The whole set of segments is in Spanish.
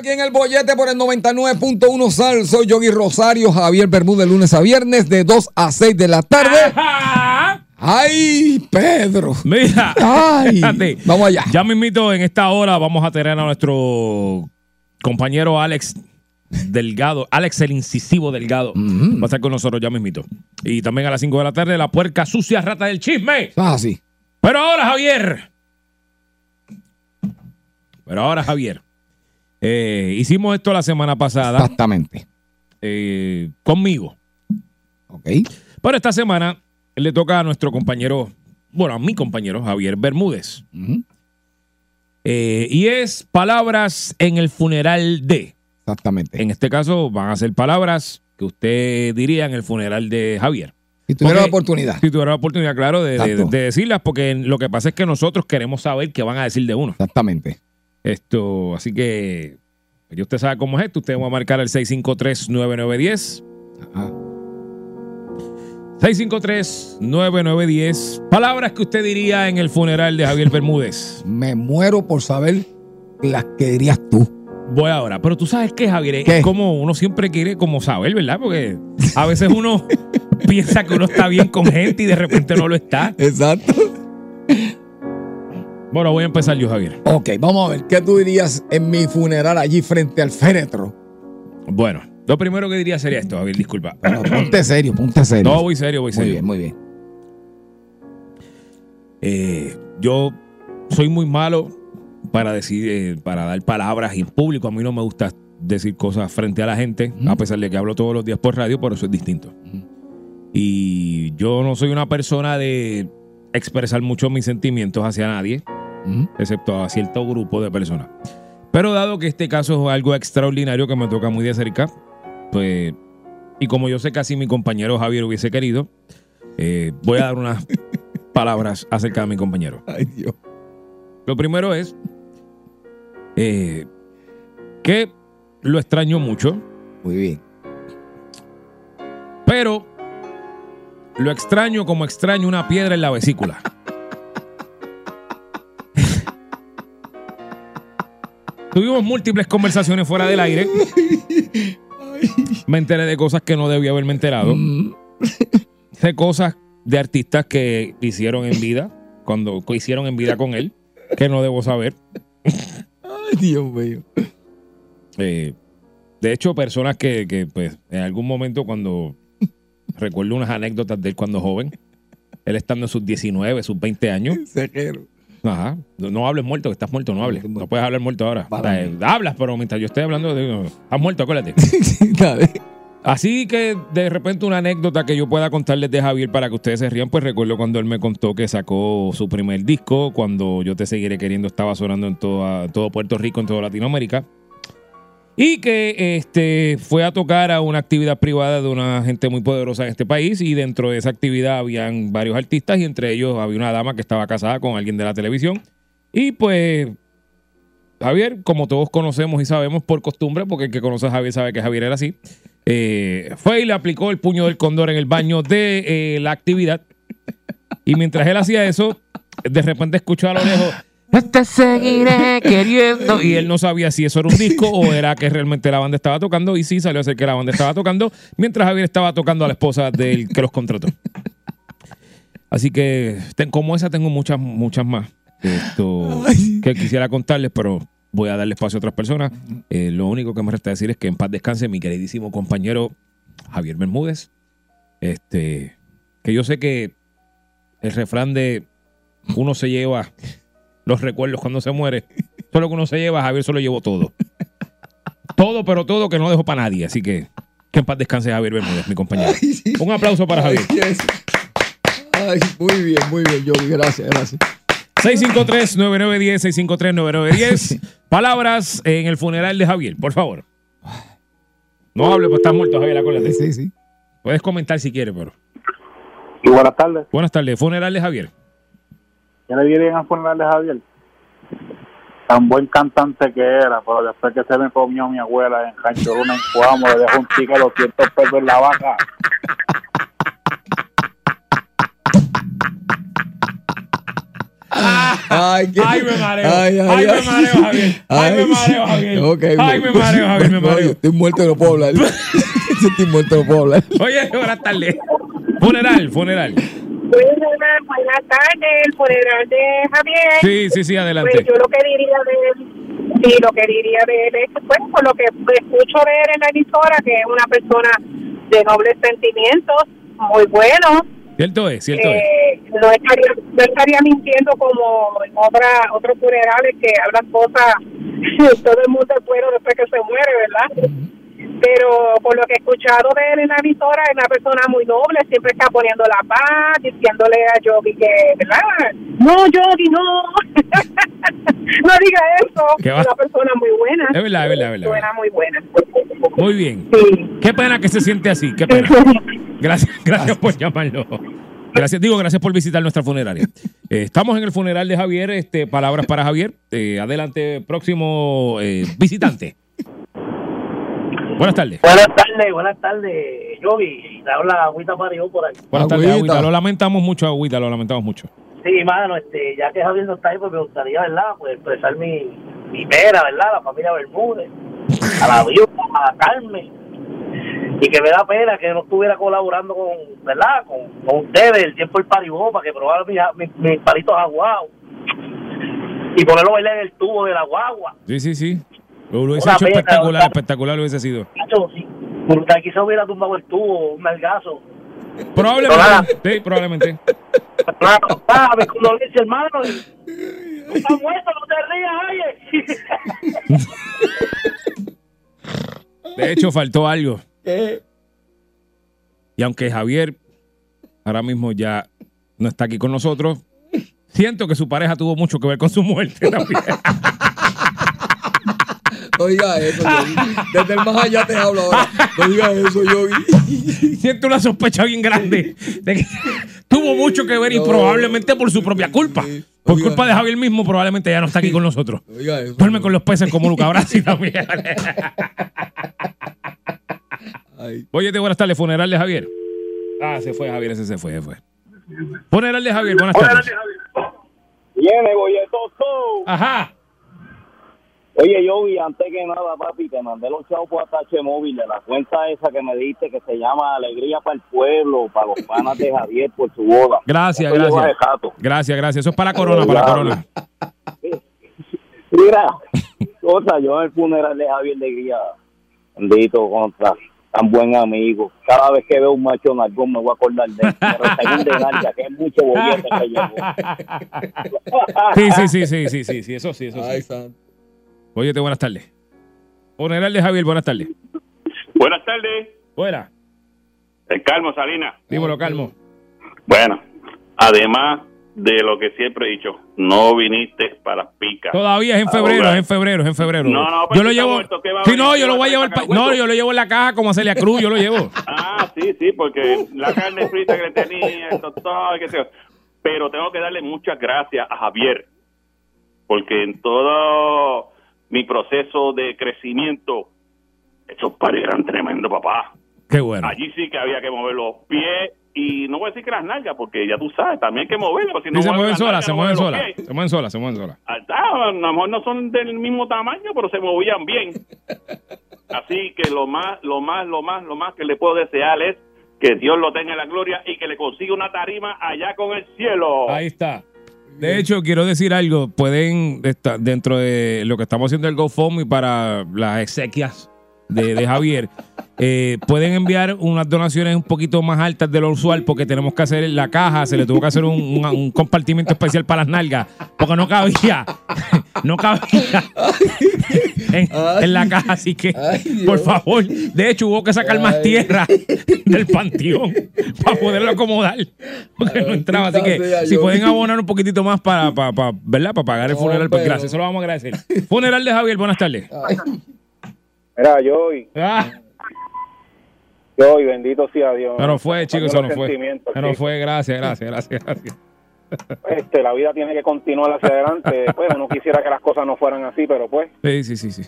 aquí en el bollete por el 99.1 Sal. Soy Yogi Rosario, Javier Bermúdez, lunes a viernes de 2 a 6 de la tarde. Ajá. ¡Ay, Pedro! Mira, Ay, fíjate, vamos allá. Ya mismito en esta hora vamos a tener a nuestro compañero Alex Delgado, Alex el incisivo Delgado, va a estar con nosotros ya mismito. Y también a las 5 de la tarde la puerca sucia rata del chisme. Ah, sí. Pero ahora Javier, pero ahora Javier, eh, hicimos esto la semana pasada Exactamente. eh, conmigo. Ok. Pero esta semana le toca a nuestro compañero, bueno, a mi compañero Javier Bermúdez. Eh, y es palabras en el funeral de. Exactamente. En este caso van a ser palabras que usted diría en el funeral de Javier. si tuviera la oportunidad. Si tuviera la oportunidad, claro, de, de decirlas, porque lo que pasa es que nosotros queremos saber qué van a decir de uno. Exactamente. Esto, así que, ya usted sabe cómo es esto. Usted va a marcar el 653-9910. Ajá. 653-9910. Palabras que usted diría en el funeral de Javier Bermúdez. Me muero por saber las que dirías tú. Voy ahora. Pero tú sabes qué, Javier, es como uno siempre quiere como saber, ¿verdad? Porque a veces uno piensa que uno está bien con gente y de repente no lo está. Exacto. Bueno, voy a empezar yo, Javier. Ok, vamos a ver. ¿Qué tú dirías en mi funeral allí frente al féretro? Bueno, lo primero que diría sería esto, Javier, disculpa. Bueno, ponte serio, ponte serio. No, voy serio, voy muy serio. bien, muy bien. Eh, yo soy muy malo para decir, eh, para dar palabras en público. A mí no me gusta decir cosas frente a la gente, a pesar de que hablo todos los días por radio, pero eso es distinto. Y yo no soy una persona de expresar mucho mis sentimientos hacia nadie, Excepto a cierto grupo de personas. Pero dado que este caso es algo extraordinario que me toca muy de cerca, pues, y como yo sé que así mi compañero Javier hubiese querido, eh, voy a dar unas palabras acerca de mi compañero. Ay, Dios. Lo primero es eh, que lo extraño mucho, Muy bien. pero lo extraño como extraño una piedra en la vesícula. Tuvimos múltiples conversaciones fuera del aire. Me enteré de cosas que no debía haberme enterado. Mm. Sé cosas de artistas que hicieron en vida, cuando hicieron en vida con él, que no debo saber. Ay, Dios mío. Eh, de hecho, personas que, que, pues, en algún momento cuando recuerdo unas anécdotas de él cuando joven, él estando en sus 19, sus 20 años. Cejero. Ajá. No, no hables muerto, que estás muerto, no hables. No puedes hablar muerto ahora. Hablas, pero mientras yo estoy hablando, digo, estás muerto, acuérdate. Así que de repente una anécdota que yo pueda contarles de Javier para que ustedes se rían, pues recuerdo cuando él me contó que sacó su primer disco, cuando Yo Te Seguiré Queriendo estaba sonando en toda- todo Puerto Rico, en toda Latinoamérica, y que este, fue a tocar a una actividad privada de una gente muy poderosa en este país y dentro de esa actividad habían varios artistas y entre ellos había una dama que estaba casada con alguien de la televisión y pues Javier, como todos conocemos y sabemos por costumbre, porque el que conoce a Javier sabe que Javier era así, eh, fue y le aplicó el puño del cóndor en el baño de eh, la actividad. Y mientras él hacía eso, de repente escuchó a lo lejos, te seguiré queriendo. Y él no sabía si eso era un disco o era que realmente la banda estaba tocando. Y sí, salió a ser que la banda estaba tocando, mientras Javier estaba tocando a la esposa del que los contrató. Así que, ten- como esa, tengo muchas, muchas más esto, que quisiera contarles, pero voy a darle espacio a otras personas. Eh, lo único que me resta decir es que en paz descanse mi queridísimo compañero Javier Bermúdez. Este, que yo sé que el refrán de uno se lleva los recuerdos cuando se muere. Todo lo que uno se lleva, Javier se lo llevó todo. Todo, pero todo que no dejó para nadie. Así que que en paz descanse Javier Bermúdez, mi compañero. Ay, sí. Un aplauso para Javier. Ay, yes. Ay, muy bien, muy bien, Yogi. Gracias, gracias. 653-9910, 653-9910. Palabras en el funeral de Javier, por favor. No hable, pues estás muerto, Javier, acuérdate. Sí, sí. Puedes comentar si quieres, pero. Y buenas tardes. Buenas tardes, funeral de Javier. Ya le vienen a funeral de Javier. Tan buen cantante que era, pero después que se me comió mi abuela en Cancho Luna en Cuamo, le dejó un ticket de 200 pesos en la vaca. Ay, qué- Ay, me mareo. Ay, ay, Ay, me ay. mareo, Javier. Ay, me mareo, Javier. Ay, me mareo, Javier, me mareo. estoy muerto y no puedo hablar. Yo estoy muerto no puedo hablar. Oye, buenas tardes. Funeral, funeral. Buenas, buenas tardes, el funeral de Javier. Sí, sí, sí, Pues adelante. yo lo que diría de él, sí, lo que diría de él es, pues, por lo que escucho de él en la emisora, que es una persona de nobles sentimientos, muy bueno, Cierto es, cierto es. eh, no, estaría, no estaría mintiendo como en otra, otros funerales que hablan cosas, todo el mundo es bueno después que se muere, ¿verdad? Pero por lo que he escuchado de él en la emisora, es una persona muy noble, siempre está poniendo la paz, diciéndole a Yogi que, ¿verdad? No, Yogi, no. no diga eso. ¿Qué va? Es una persona muy buena. Es verdad, es verdad, es verdad. Buena, muy buena. Muy bien. Sí. Qué pena que se siente así, qué pena. Gracias, gracias por llamarnos. Gracias, digo, gracias por visitar nuestra funeraria. Eh, estamos en el funeral de Javier, este, palabras para Javier. Eh, adelante, próximo eh, visitante. Buenas tardes. Buenas tardes, buenas tardes, Yogi. Te habla Agüita Parió por ahí. Buenas tardes, Agüita. Lo lamentamos mucho, Agüita, lo lamentamos mucho. Sí, mano, este, ya que Javier no está ahí, pues me gustaría, ¿verdad? Pues expresar mi, mi pena, ¿verdad? La familia Bermúdez, a la viuda, a Carmen. Y que me da pena que no estuviera colaborando con, ¿verdad? Con, con ustedes el tiempo del paribó para que probara mis, mis, mis palitos aguados. Y ponerlo a bailar en el tubo de la guagua. Sí, sí, sí. Lo hubiese Una hecho pena, espectacular, ¿verdad? espectacular lo hubiese sido. Brutal, quizá hubiera tumbado el tubo, un nalgazo. Probablemente. Sí, probablemente. Claro, hermano. está muerto, no te rías, oye. De hecho, faltó algo. Y aunque Javier ahora mismo ya no está aquí con nosotros, siento que su pareja tuvo mucho que ver con su muerte también. No digas eso, Yogi. Desde el más allá te hablo ahora. No digas eso, Yogi. siento una sospecha bien grande de que tuvo mucho que ver y No. probablemente por su propia culpa. Sí. Por Oiga. culpa de Javier mismo, probablemente ya no está aquí con nosotros. No digas eso. Duerme con los peces como Luca Brasi también. Ay. Oye, buenas tardes, funeral de Javier. Ah, se fue Javier, ese se fue, se fue. Funeral de Javier, buenas tardes. Viene, bolletoso. Ajá. Oye, yo vi antes que nada, papi, te mandé los chavos por atache móvil de la cuenta esa que me diste que se llama Alegría para el Pueblo, para los panas de Javier por su boda. Gracias, gracias. Gracias, gracias. Eso es para la corona, para la corona. Mira, cosa, yo en el funeral de Javier Alegría, bendito contra tan buen amigo. Cada vez que veo un macho nalgón me voy a acordar de él. Pero de nalga, que es mucho bollete que llevó. Sí, sí, sí, sí, sí, sí, sí, eso sí, eso Ay, sí. santo. Oye, buenas tardes. Funeral de Javier, buenas tardes. Buenas tardes, Fuera. el Calmo Salinas. Dímelo, Calmo. Bueno, además de lo que siempre he dicho, no viniste para las picas. Todavía es en febrero, es en febrero, es en febrero. No, no, yo lo llevo. muerto, ¿qué va a Sí, no, ¿Qué yo lo voy a llevar. pa- No, yo lo llevo en la caja como a Celia Cruz, yo lo llevo. Ah, sí, sí, porque la carne frita que le tenía, el doctor, qué sé yo. Pero tengo que darle muchas gracias a Javier, porque en todo mi proceso de crecimiento, esos pares eran tremendos, papá. Qué bueno. Allí sí que había que mover los pies y no voy a decir que las nalgas, porque ya tú sabes, también hay que moverlos. Si no se mueven las solas, se mueven solas. Se mueven solas, se mueven solas. Ah, a lo mejor no son del mismo tamaño, pero se movían bien. Así que lo más, lo más, lo más, lo más que le puedo desear es que Dios lo tenga en la gloria y que le consiga una tarima allá con el cielo. Ahí está. De hecho, quiero decir algo. Pueden, estar dentro de lo que estamos haciendo el GoFundMe para las exequias de, de Javier, eh, pueden enviar unas donaciones un poquito más altas de lo usual porque tenemos que hacer la caja, se le tuvo que hacer un, un- un compartimiento especial para las nalgas porque no cabía, no cabía en, en la caja, así que por favor, de hecho hubo que sacar más tierra del panteón para poderlo acomodar porque no entraba, así que si pueden abonar un poquito más para, para, para, ¿verdad? para pagar el funeral, pues gracias, eso lo vamos a agradecer. Funeral de Javier, buenas tardes. Mira, yo hoy, Ah. yo hoy, bendito sea Dios. Eso no fue, chicos, eso no fue. no chicos. fue, gracias, gracias, gracias, gracias. Este, la vida tiene que continuar hacia adelante. Pues uno quisiera que las cosas no fueran así, pero pues, Sí, sí, sí, sí.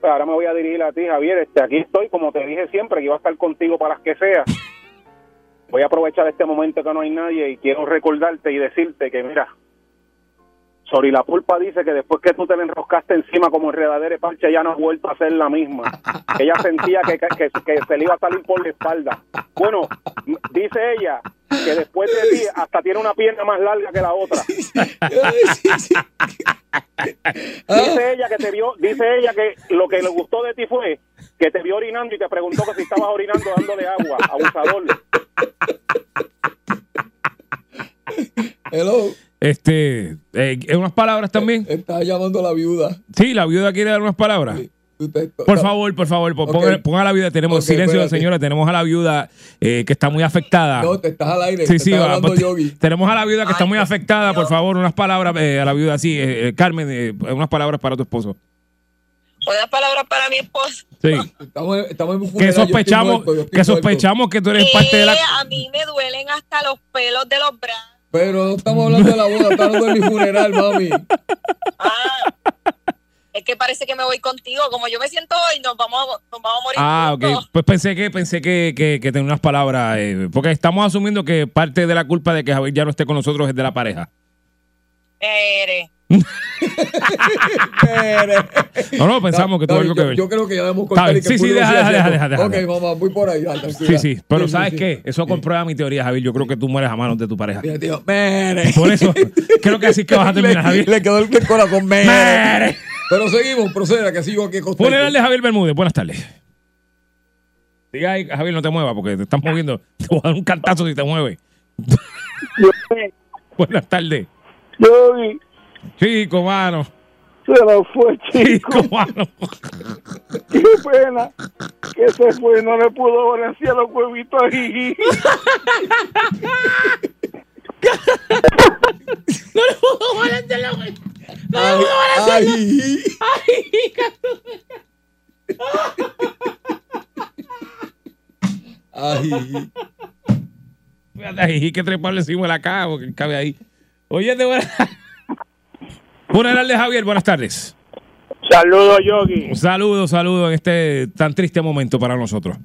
pues, ahora me voy a dirigir a ti, Javier. Este, aquí estoy, como te dije siempre, que iba a estar contigo para las que sea. Voy a aprovechar este momento que no hay nadie y quiero recordarte y decirte que, mira, Sori la pulpa dice que después que tú te le enroscaste encima como enredadera de parche, ya no ha vuelto a ser la misma. Ella sentía que, que, que se le iba a salir por la espalda. Bueno, dice ella que después de ti hasta tiene una pierna más larga que la otra. Dice ella que te vio, dice ella que lo que le gustó de ti fue que te vio orinando y te preguntó que si estabas orinando dándole agua, abusador. Hello. Este, eh, unas palabras también. Está llamando a la viuda. Sí, la viuda quiere dar unas palabras. Por favor, por favor, ponga, ponga a la viuda. Tenemos Ok, silencio, espérate. señora. Tenemos a la viuda eh, que está muy afectada. No, te estás al aire. Sí, te sí, va, pues, tenemos a la viuda que está muy afectada. Por favor, unas palabras eh, a la viuda. Sí, eh, eh, Carmen, eh, unas palabras para tu esposo. Unas palabras para mi esposo. Sí. Estamos, estamos en un Que sospechamos, muerto, que sospechamos que tú eres parte de la. Eh, a mí me duelen hasta los pelos de los brazos. Pero no estamos hablando de la boda, estamos hablando de mi funeral, mami. Ah, es que parece que me voy contigo. Como yo me siento hoy, nos vamos, a- nos vamos a morir. Ah, ok. juntos. Pues pensé que pensé que, que, que tenía unas palabras. eh, porque estamos asumiendo que parte de la culpa de que Javier ya no esté con nosotros es de la pareja. Eres. No, no, pensamos que tuvo algo que yo, ver. yo creo que ya debemos cortar y que Sí, sí, deja, deja, deja, deja, Ok, mamá, voy por ahí. Sí, sí. Pero Sí, ¿sabes sí, qué? Eso comprueba mi teoría, Javier. Yo creo que tú mueres a manos de tu pareja. Mira, tío, mere. Por eso, creo que así que vas a terminar, Javier. le quedó el corazón, mere. Mere. Pero seguimos, proceda, que sigo aquí acostado. Funeral de Javier Bermúdez. Buenas tardes. Diga ahí, Javier, no te muevas porque te estás moviendo. Te voy a dar un cantazo si te mueves. Buenas tardes. Chico, mano. se lo fue, Chico, mano. Qué pena que se fue, no le pudo balancear los huevitos ahí. Ay, ay. Ay. Fíjate ahí, que treparle encima de la caja porque cabe ahí. Oye, de buena... Funeral de Javier, buenas tardes. Saludos, Yogi. Un saludo, saludo en este tan triste momento para nosotros.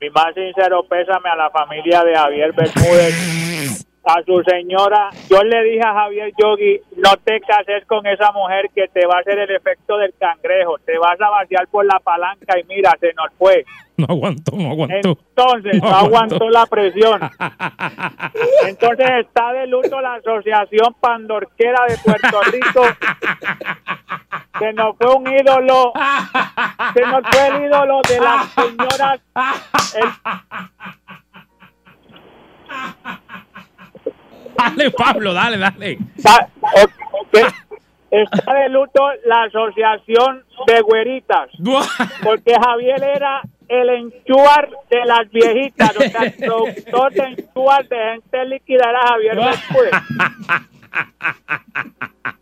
Mi más sincero pésame a la familia de Javier Bermúdez. A su señora, yo le dije a Javier Yogi, no te cases con esa mujer que te va a hacer el efecto del cangrejo, te vas a vaciar por la palanca y mira, se nos fue. No aguantó, no aguantó. Entonces, no, No aguantó. aguantó la presión. Entonces está de luto la Asociación Pandorquera de Puerto Rico. Se nos fue un ídolo. Se nos fue el ídolo de las señoras. Dale, Pablo, dale, dale. Está, de luto la Asociación de Güeritas. Porque Javier era el enchuar de las viejitas. O sea, el productor de enchuar de gente líquida era Javier Bermúdez.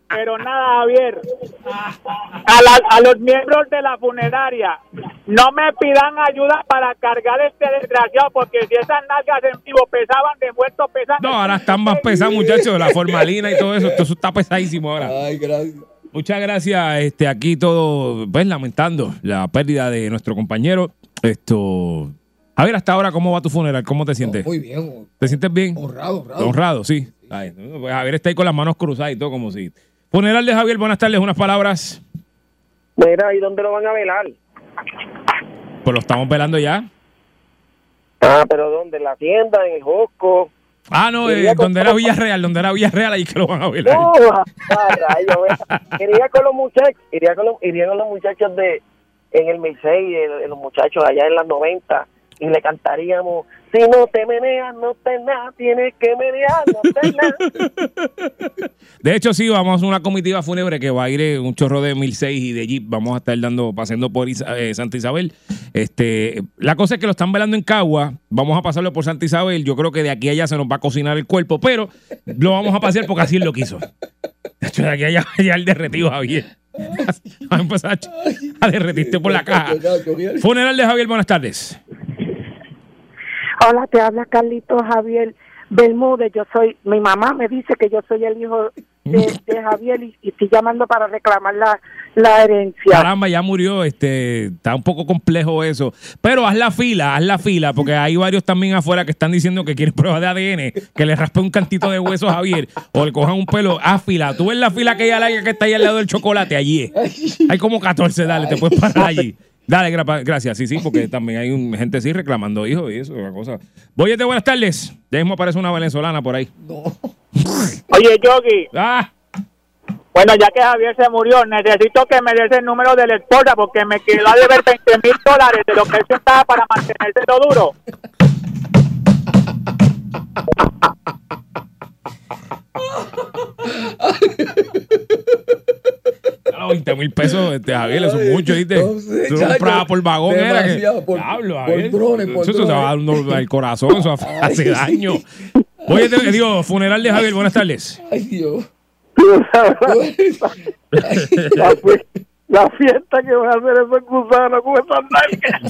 Pero nada, Javier. A, la- a los miembros de la funeraria, no me pidan ayuda para cargar este desgraciado, porque si esas nalgas en vivo pesaban de muerto, pesan. No, ahora están más pesados, muchachos. La formalina y todo eso. Todo eso está pesadísimo ahora. Ay, gracias. Muchas gracias. Este, aquí todo, pues, lamentando la pérdida de nuestro compañero. Esto. Javier, hasta ahora, ¿cómo va tu funeral? ¿Cómo te sientes? Muy bien, ¿Te sientes bien? honrado, honrado. Honrado, sí. Ay, pues Javier está ahí con las manos cruzadas y todo como si. Funeral de Javier, buenas tardes, unas palabras. Mira, ¿y dónde lo van a velar? Pues lo estamos velando ya. Ah, pero ¿dónde? ¿En la tienda? ¿En el Josco? Ah, no, eh, donde era Villarreal, donde era Villarreal, ahí que lo van a velar. No, ah, iría con los muchachos, iría con los, iría con los muchachos de, en el Misei, los muchachos allá en las 90, y le cantaríamos, si no te meneas, no te nada, tienes que menear, no te nada. De hecho, sí, vamos a una comitiva fúnebre que va a ir en un chorro de 1006 y de Jeep. Vamos a estar dando, paseando por Isa- eh, Santa Isabel. Este, la cosa es que lo están velando en Cagua. Vamos a pasarlo por Santa Isabel. Yo creo que de aquí a allá se nos va a cocinar el cuerpo, pero lo vamos a pasear porque así él lo quiso. De hecho, de aquí a allá ya el derretido Javier. Vamos a empezar a, a derretirte por la caja. Funeral de Javier, buenas tardes. Hola, te habla Carlito Javier Bermúdez. Yo soy, mi mamá me dice que yo soy el hijo de, Javier y, estoy llamando para reclamar la, la herencia. Caramba, ya murió. Este, está un poco complejo eso. Pero haz la fila, haz la fila, porque hay varios también afuera que están diciendo que quieren pruebas de ADN, que le raspe un cantito de hueso a Javier o le cojan un pelo. Haz fila. Tú ves la fila que hay larga que está ahí al lado del chocolate, allí. Hay como 14, dale, te puedes parar allí. Dale, gra- gracias. Sí, sí, porque también hay un, gente así reclamando hijos y eso, una cosa. Boyete, buenas tardes. Ya mismo aparece una venezolana por ahí. Oye, Yogi. Ah. Bueno, ya que Javier se murió, necesito que me des el número de la esposa porque me quedó a deber 20 mil dólares de lo que él se estaba para mantenerse lo duro. 20 mil pesos, este, Javier, eso es mucho, ¿viste? Tú lo comprabas por vagón, ¿eh? era que. Por, Javier. Por drones, por eso drones. se va dando al corazón, eso hace daño. Oye, te, digo, funeral de Javier, buenas tardes. Ay, Dios. La fiesta que van a hacer esos gusanos con esas nalgas.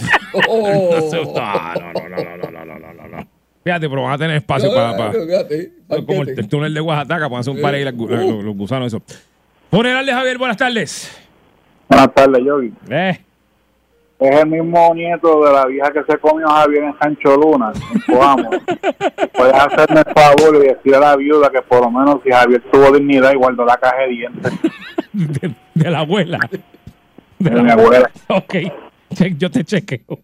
Oh. No, no, no, no, no, no, no, no. Fíjate, pero van a tener espacio para, para, para, como el, túnel de Oaxaca, para hacer un par ahí los, uh. los gusanos, eso. Funeral de Javier, buenas tardes. Buenas tardes, Yogi. Eh. Es el mismo nieto de la vieja que se comió Javier en Sancho Luna, en Coamo. Puedes hacerme el favor y decirle a la viuda que por lo menos si Javier tuvo dignidad y guardó la caja de dientes. De, de la abuela. De, De mi abuela. Ok, Che- yo te chequeo.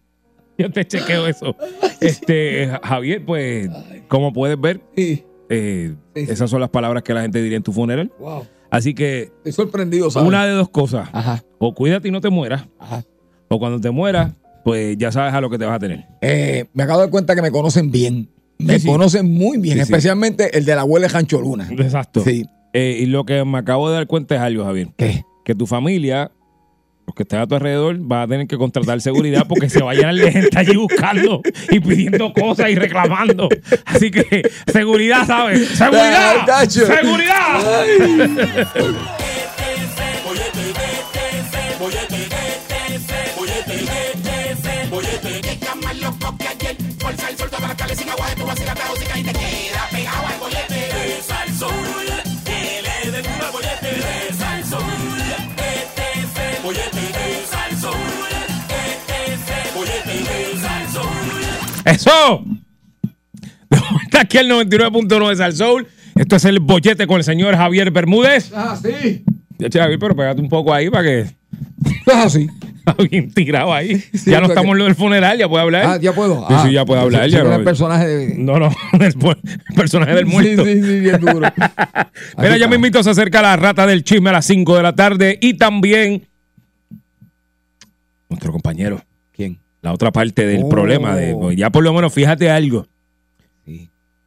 Yo te chequeo eso. Este, Javier, pues, como puedes ver, eh, esas son las palabras que la gente diría en tu funeral. Wow. Así que, Estoy sorprendido, ¿sabes? una de dos cosas. O cuídate y no te mueras. O cuando te mueras, pues ya sabes a lo que te vas a tener. Eh, me acabo de dar cuenta que me conocen bien. Me Sí, sí. conocen muy bien, Sí, especialmente el de la abuela Jancho Luna. Exacto. Sí. Eh, y lo que me acabo de dar cuenta es algo, Javier. ¿Qué? Que tu familia, los que están a tu alrededor van a tener que contratar seguridad porque se vayan gente allí buscando y pidiendo cosas y reclamando. Así que, seguridad, ¿sabes? ¡Seguridad! ¡Seguridad! Por sal, sol, las agua de bollete. ¡Eso! Está aquí el 99.9 de Sal Soul. Esto es el bollete con el señor Javier Bermúdez. Ah, sí. Ya, Javier, pero pégate un poco ahí para que. Ah, sí. Bien tirado ahí. ya no porque- estamos en lo del funeral, ya puede hablar. Ah, ya puedo. Sí, Ah, sí, ya puede hablar. ya el personaje de. No, no, el, el personaje del muerto. Sí, sí, sí, bien duro. Mira, ya me invito, se acerca la rata del chisme a las 5 de la tarde y también nuestro compañero. La otra parte del Oh. problema. De, pues, ya por lo menos, fíjate algo.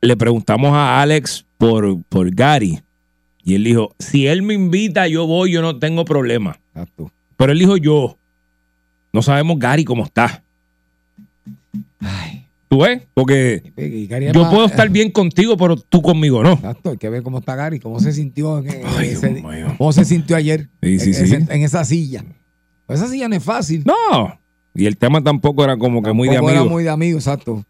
Le preguntamos a Alex por, por Gary y él dijo, si él me invita, yo voy, yo no tengo problema. Exacto. Pero él dijo yo. No sabemos Gary cómo está. ¿Tú ves? Porque yo más- puedo estar bien contigo, pero tú conmigo no. Exacto, hay que ver cómo está Gary, cómo se sintió, en- en ese- cómo se sintió ayer Sí, sí, en, sí. en esa silla. Esa silla no es fácil. No. Y el tema tampoco era como que muy de Tampoco era amigo. muy de amigo, exacto.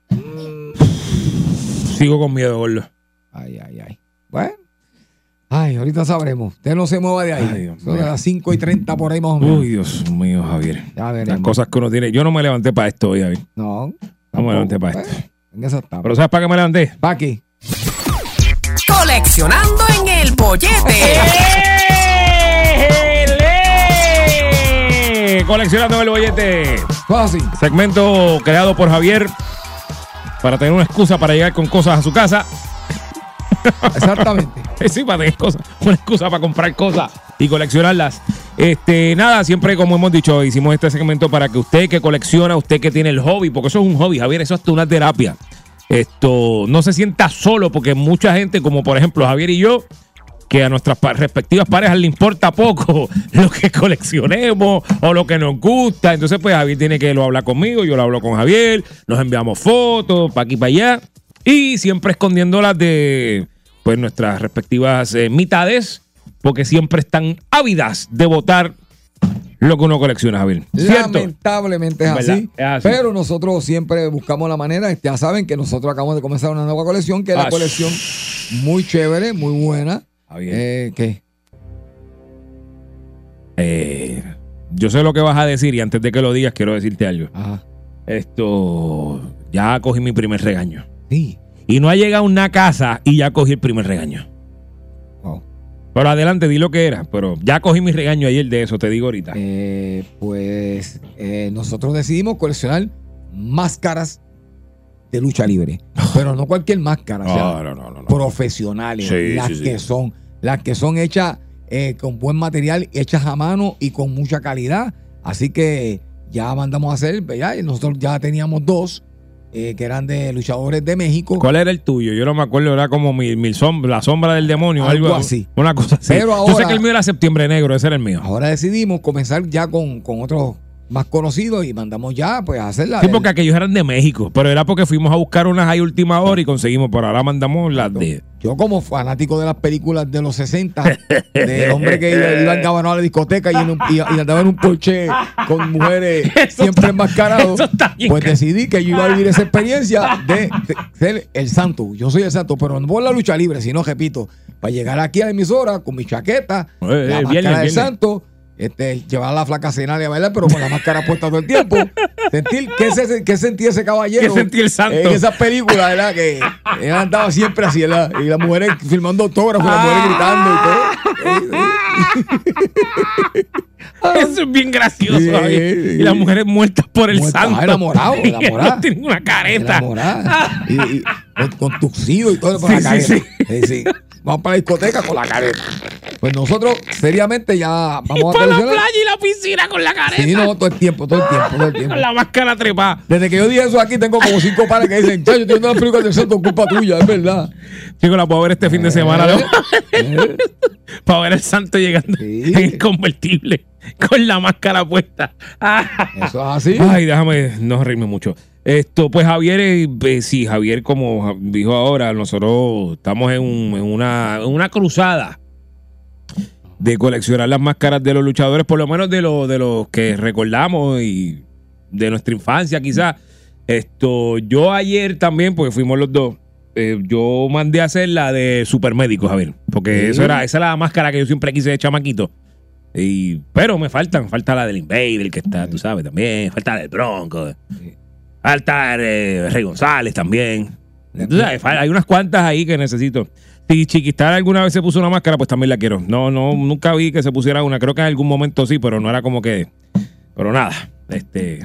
Sigo con miedo, gordo. Ay, ay, ay. Bueno. Ay, ahorita sabremos. Usted no se mueva de ahí. Son de las 5 y 30 por ahí más o menos. Uy, Dios mío, Javier. Ya Las cosas que uno tiene. Yo no me levanté para esto hoy, Javier. No. No me levanté para esto. En esa etapa. Pero ¿sabes para qué me levanté? ¿Para qué? Coleccionando en el bollete. Coleccionando el bollete. Fácil. Segmento creado por Javier para tener una excusa para llegar con cosas a su casa. Exactamente. sí, para tener cosas. Una excusa para comprar cosas y coleccionarlas. Este, nada, siempre como hemos dicho, hicimos este segmento para que usted que colecciona, usted que tiene el hobby, porque eso es un hobby, Javier, eso es hasta una terapia. Esto no se sienta solo, porque mucha gente, como por ejemplo Javier y yo, que a nuestras respectivas parejas le importa poco lo que coleccionemos o lo que nos gusta. Entonces, pues Javier tiene que lo hablar conmigo, yo lo hablo con Javier, nos enviamos fotos para aquí para allá y siempre escondiéndolas de pues nuestras respectivas eh, mitades, porque siempre están ávidas de votar lo que uno colecciona, Javier. ¿Cierto? Lamentablemente así, es así. Pero nosotros siempre buscamos la manera. Ya saben que nosotros acabamos de comenzar una nueva colección, que es la Ah, colección muy chévere, muy buena. Bien. Eh, ¿Qué? Eh, yo sé lo que vas a decir y antes de que lo digas quiero decirte algo. Esto, ya cogí mi primer regaño. Sí. Y no ha llegado a una casa y ya cogí el primer regaño. Pero adelante, di lo que era. Pero ya cogí mi regaño ayer de eso, te digo ahorita. Eh, pues eh, nosotros decidimos coleccionar máscaras de lucha libre. Pero no cualquier máscara, o sea, No, no, no, no, no. profesionales. Sí, las sí, sí. que son, las que son hechas eh, con buen material, hechas a mano y con mucha calidad. Así que ya mandamos a hacer, ¿verdad? Y nosotros ya teníamos dos eh, que eran de luchadores de México. ¿Cuál era el tuyo? Yo no me acuerdo, era como mi, mi sombra, la sombra del demonio. Algo así. Una cosa así. Pero Yo sé ahora- que el mío era septiembre negro, ese era el mío. Ahora decidimos comenzar ya con, con otros más conocidos y mandamos ya pues a hacerla. Sí, porque aquellos eran de México, pero era porque fuimos a buscar unas ahí última hora y conseguimos, pero ahora mandamos las de... Yo como fanático de las películas de los 60, del hombre que iba, iba a la discoteca y, en un- y- y andaba en un porche con mujeres siempre enmascarados, pues decidí que yo iba a vivir esa experiencia de, de ser el santo. Yo soy el santo, pero no por la lucha libre, sino, repito, para llegar aquí a la emisora con mi chaqueta, Eh, la eh, máscara del santo, este, llevar a la flaca a cenar y a bailar, pero con la máscara puesta todo el tiempo. Sentir, ¿qué, se, qué sentía ese caballero? ¿Qué sentía el santo? En esas películas, ¿verdad? Que él andaba siempre así, ¿verdad? Y las mujeres filmando autógrafos, las mujeres gritando y todo. Eso es bien gracioso. Sí. Y las mujeres muertas por el santo. enamorado, enamorado. no tienen una careta. Enamorada. Y, y con, con tuxido y todo por Sí, la careta. sí. Sí, sí. Vamos para la discoteca con la careta. Pues nosotros, seriamente, ya vamos a Para la playa y la piscina con la careta. Sí, no, todo el tiempo, todo el tiempo, todo el tiempo. Con la máscara trepada. Desde que yo dije eso aquí, tengo como cinco pares que dicen, estoy viendo las películas del santo, culpa tuya, es verdad. Chico, la puedo ver este fin de semana. Eh, ¿no? Para ver el santo llegando en el convertible con la máscara puesta. Eso es así. Ay, déjame no reírme mucho. Esto, pues Javier, eh, eh, sí, Javier, como dijo ahora, nosotros estamos en, un- en una, en una cruzada de coleccionar las máscaras de los luchadores, por lo menos de, los de los que recordamos y de nuestra infancia, quizás. Esto, yo ayer también, porque fuimos los dos, eh, yo mandé a hacer la de Supermédico, Javier, porque Sí. eso era, esa era la máscara que yo siempre quise de chamaquito. Y, pero me faltan, falta la del Invader, que está, tú sabes, también, falta la del Bronco, falta la de Rey González también. Fal- hay unas cuantas ahí que necesito. Si Chiquistar alguna vez se puso una máscara, pues también la quiero. No, no, nunca vi que se pusiera una. Creo que en algún momento sí, pero no era como que. Pero nada, este.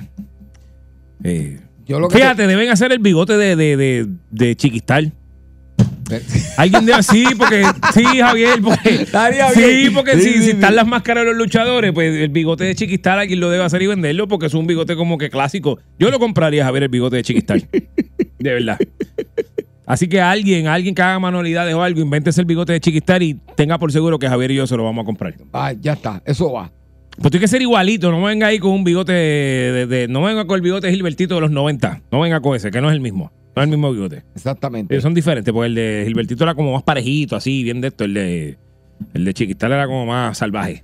eh, Yo lo que fíjate, deben hacer el bigote de, de, de, de Chiquistar. Alguien debe, sí, porque, sí, Javier, porque, Estaría sí, bien. porque Sí, si, sí, si sí. están las máscaras de los luchadores, pues el bigote de Chiquistar alguien lo debe hacer y venderlo porque es un bigote como que clásico. Yo lo compraría, Javier, el bigote de Chiquistar. De verdad. Así que alguien, alguien que haga manualidades o algo, invéntese el bigote de Chiquistar y tenga por seguro que Javier y yo se lo vamos a comprar. Ah, ya está, eso va. Pues tiene que ser igualito, no venga ahí con un bigote de, de- de- no venga con el bigote Gilbertito de los 90, no venga con ese, que no es el mismo, no es el mismo bigote. Exactamente. Ellos son diferentes, porque el de Gilbertito era como más parejito, así, bien de esto, el de el de Chiquistal era como más salvaje,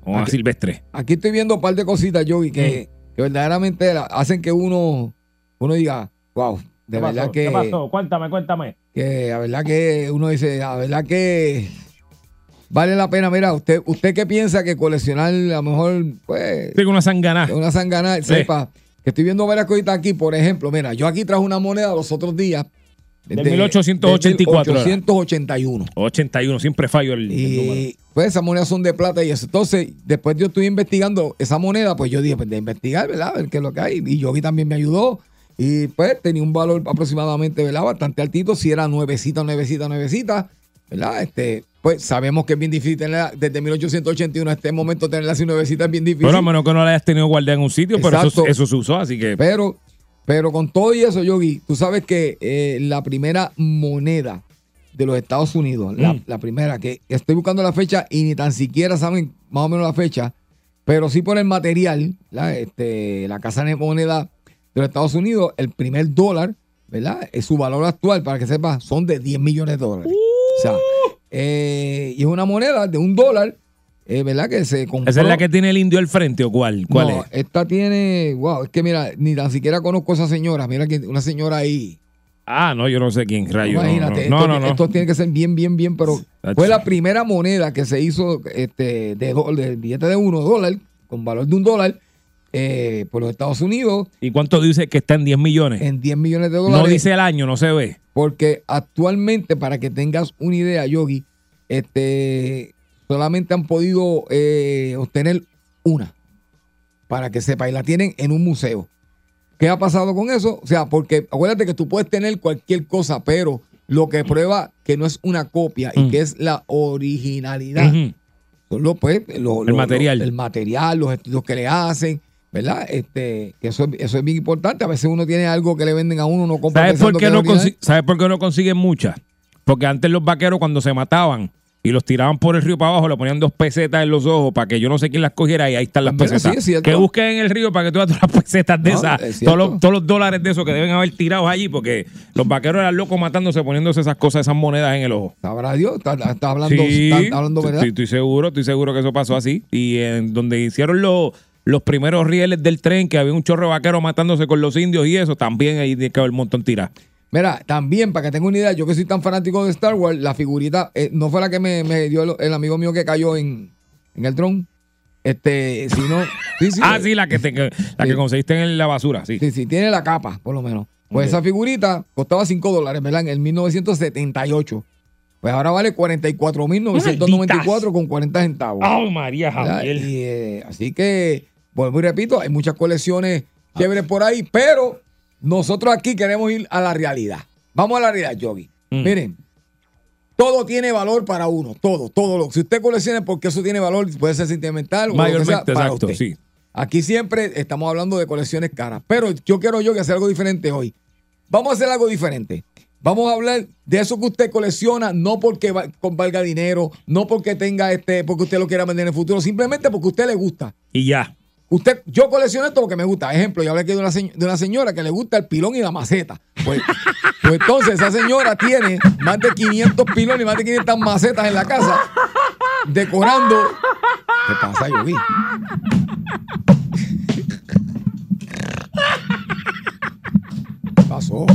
como más silvestre. Aquí estoy viendo un par de cositas, Yogi, que, Mm. que verdaderamente hacen que uno, uno diga, wow, de verdad que, Cuéntame, cuéntame. que la verdad que uno dice, la verdad que vale la pena. Mira, usted, usted que piensa que coleccionar a lo mejor, pues, Tengo una sangana. una sangana, Sí. sepa, que estoy viendo varias cositas aquí, por ejemplo, mira, yo aquí traje una moneda los otros días. Del 1884 era. 1881. 81, siempre fallo el, el número. Y pues esas monedas son de plata y eso. Entonces, después yo estuve investigando esa moneda, pues yo dije, pues de investigar, ¿verdad? A ver qué es lo que hay. Y Yogi también me ayudó. Y pues tenía un valor aproximadamente, ¿verdad? Bastante altito, si era nuevecita, nuevecita, nuevecita, ¿verdad? Este, pues sabemos que es bien difícil tenerla desde 1881 a este momento tenerla así nuevecita es bien difícil. Pero a menos que no la hayas tenido guardada en un sitio, pero eso, eso se usó, así que. Pero, pero con todo y eso, Yogi, tú sabes que eh, la primera moneda de los Estados Unidos, la, Mm. la primera, que estoy buscando la fecha y ni tan siquiera saben más o menos la fecha, pero sí por el material, la, este, la casa de moneda de los Estados Unidos, el primer dólar, ¿verdad? Es su valor actual, para que sepas, son de 10 millones de dólares. O sea, eh, y es una moneda de un dólar, eh, ¿verdad? Que se compró. ¿Esa es la que tiene el indio al frente o cuál? ¿Cuál No, es? Esta tiene, wow, es que mira, ni tan siquiera conozco a esa señora. Mira que una señora ahí. Ah, no, yo no sé quién rayo. Imagínate, no, esto, no, no. esto tiene que ser bien, bien, bien, pero fue la primera moneda que se hizo este, de, do- de billete de uno dólar, con valor de un dólar, eh, por los Estados Unidos, ¿Y cuánto dice que está en 10 millones? en 10 millones de dólares. No dice el año, no se ve. Porque actualmente, para que tengas una idea, Yogi, este, solamente han podido eh, obtener una. Para que sepa, y la tienen en un museo. ¿Qué ha pasado con eso? O sea, porque acuérdate que tú puedes tener cualquier cosa, pero lo que prueba que no es una copia y Mm. que es la originalidad. Ujú. Son los, pues, lo- El lo- material. lo- el material, los estudios que le hacen, ¿verdad? Este, que eso, es- eso es bien importante. A veces uno tiene algo que le venden a uno, no compra ¿Sabes por, qué no ¿Sabes por qué no consiguen muchas? Porque antes los vaqueros cuando se mataban y los tiraban por el río para abajo, le ponían dos pesetas en los ojos para que yo no sé quién las cogiera y ahí están las mira, pesetas. sí, es que busquen en el río para que tú veas todas las pesetas de No, esas, es todos los, todos los dólares de esos que deben haber tirados allí porque los vaqueros eran locos matándose, poniéndose esas cosas, esas monedas en el ojo. Sabrá Dios, está, está hablando, Sí, está, está hablando verdad. Estoy, estoy seguro, estoy seguro que eso pasó así. Y en donde hicieron los, los primeros rieles del tren, que había un chorro de vaqueros matándose con los indios y eso, también ahí tiene que haber un montón tirado. Mira, también, para que tenga una idea, yo que soy tan fanático de Star Wars, la figurita eh, no fue la que me, me dio el, el amigo mío que cayó en, en el dron. Este, sino. Sí, sí, ah, sí, la que, te, la Sí. que conseguiste en la basura, sí. Sí, sí, tiene la capa, por lo menos. Pues esa figurita costaba 5 dólares, ¿verdad? En el 1978. Pues ahora vale 44.994 con 40 centavos. ¡Ay, María. Javier! Y, eh, así que, vuelvo y repito, hay muchas colecciones chéveres por ahí, pero nosotros aquí queremos ir a la realidad. Vamos a la realidad, Yogi. Mm. Miren, todo tiene valor para uno, todo, todo. Lo, si usted colecciona porque eso tiene valor, puede ser sentimental o lo que sea, Mayormente, para exacto, usted. sí. Aquí siempre estamos hablando de colecciones caras, pero yo quiero yo que hacer algo diferente hoy. Vamos a hacer algo diferente. Vamos a hablar de eso que usted colecciona, no porque valga dinero, no porque tenga este, porque usted lo quiera vender en el futuro, simplemente porque a usted le gusta. Y ya. Usted, yo colecciono esto porque me gusta. Ejemplo, yo hablé aquí de una, de una señora que le gusta el pilón y la maceta. Pues, pues entonces esa señora tiene más de 500 pilones y más de 500 macetas en la casa decorando. ¿Qué pasa, Yogi? ¿Qué pasó?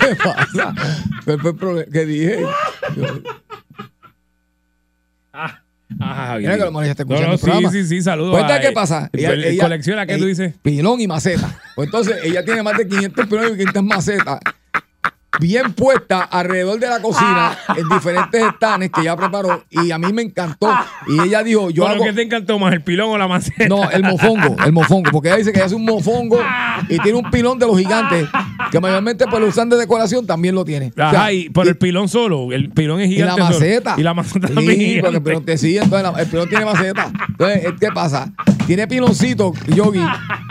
¿Qué pasa? ¿Qué dije? Yo- Ajá. Mira que lo ella está No, escuchando no, el programa. sí, sí, sí, saludos. Pues, a- ¿qué pasa? el- el colecciona, ¿qué tú dices? Pilón y maceta. Pues entonces ella tiene más de 500 pilones y 500 macetas bien puestas alrededor de la cocina en diferentes estanes que ella preparó y a mí me encantó. Y ella dijo, yo Bueno, hago... ¿Qué te encantó más, el pilón o la maceta? No, el mofongo, el mofongo, porque ella dice que ella hace un mofongo y tiene un pilón de los gigantes que mayormente pues lo usan de decoración, también lo tiene. O Ajá, sea, y por el pilón solo. El pilón es y la gigante. solo. maceta. Y la maceta Sí, también. porque el gigante. pilón te sigue, entonces la- el pilón tiene maceta. Entonces, ¿qué pasa? Tiene piloncito, Yogi,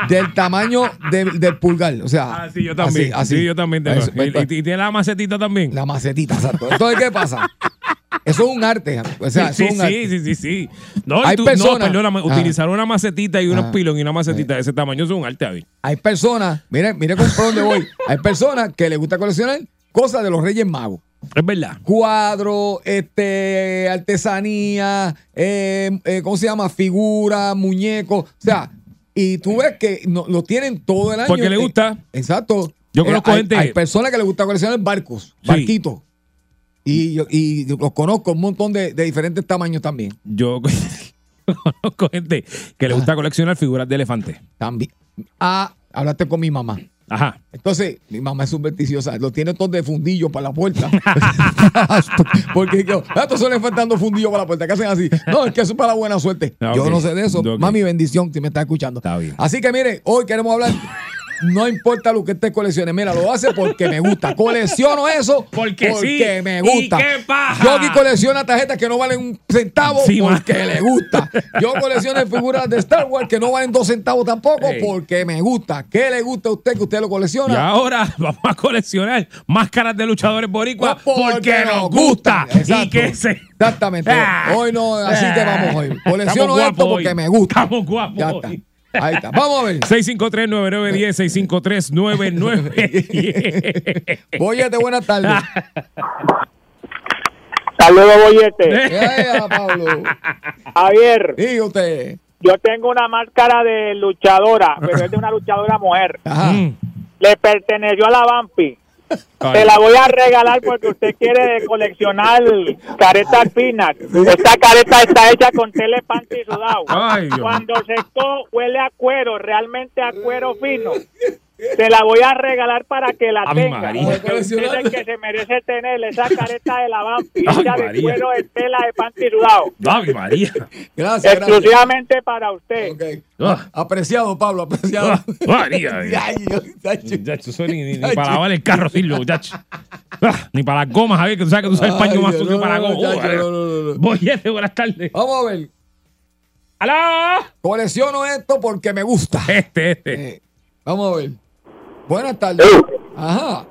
del tamaño de- del pulgar. O sea, Ah, sí, yo también. así, así. Sí, yo también tengo. Eso, y, y- y la macetita también. La macetita, exacto. Entonces, ¿qué pasa? Eso es un arte. O sea, sí, eso es un sí, arte. sí, sí, sí. No, Hay tú- personas- no, perdóname, Ajá. utilizar una macetita y unos Ajá. pilón y una macetita de ese tamaño es un arte, David. Hay personas, mire, mire con por dónde voy. Hay personas que les gusta coleccionar cosas de los Reyes Magos. Es verdad. Cuadros, este, artesanía, eh, eh, ¿cómo se llama? Figuras, muñecos. O sea, y tú ves que no, lo tienen todo el año. Porque le Eh, gusta. exacto. Yo conozco hay, gente- Hay personas que les gusta coleccionar barcos, Sí. barquitos. Y, yo- y yo los conozco un montón de, de diferentes tamaños también. Yo conozco gente que le gusta coleccionar figuras de elefantes. También. Ah, hablaste con mi mamá. Ajá. Entonces, mi mamá es supersticiosa, lo tiene todo de fundillo para la puerta. Porque yo, ah, estos son faltando fundillo para la puerta, ¿qué hacen así? No, es que eso es para la buena suerte. Ah, Yo no sé de eso. Ok. Mami, bendición si me está escuchando. Está bien. Así que mire, hoy queremos hablar no importa lo que usted coleccione. Mira, lo hace porque me gusta. Colecciono eso Porque sí. me ¿Y gusta. qué paja? Yogi colecciona tarjetas que no valen un centavo Sí, porque man. le gusta. Yo colecciono figuras de Star Wars que no valen dos centavos tampoco Ey. porque me gusta. ¿Qué le gusta a usted que usted lo Y colecciona? ahora vamos a coleccionar máscaras de luchadores boricuas porque, porque nos gusta. gustan. Y que se. Exactamente. Ah. Hoy no, así que vamos hoy. Colecciono esto porque hoy. me gusta. Estamos guapos Ya hoy. Ahí está. Vamos a ver. 653-9910, 653-9910. Boyete, buenas tardes. Saludos, Bollete. Eh, Pablo. Javier, Diga usted. yo tengo una máscara de luchadora, pero es de una luchadora mujer. Ajá. Mm. Le perteneció a la Vampi. Te la voy a regalar porque usted quiere coleccionar caretas finas. Esta careta está hecha con tele panty sudado. Cuando secó huele a cuero, realmente a cuero fino. Te la voy a regalar para que la tenga. Es el que se merece tener esa careta de la Vampi, Ay, hecha de María. cuero de tela de panty sudado. Ave María. Gracias, gracias. Exclusivamente para usted. Ok. Ah. Apreciado, Pablo, apreciado. Ah, María. Muchacho, eso ni, ni- ni para lavar el carro sirve, muchacho. Ah, ni para las gomas, Javier, que tú sabes que tú sabes el paño más sucio no, para gomas. no, no, no, no. Boyete, buenas tardes. Vamos a ver. ¡Aló! Colecciono esto porque me gusta. Este, este. Eh, vamos a ver. Buenas tardes. Ajá.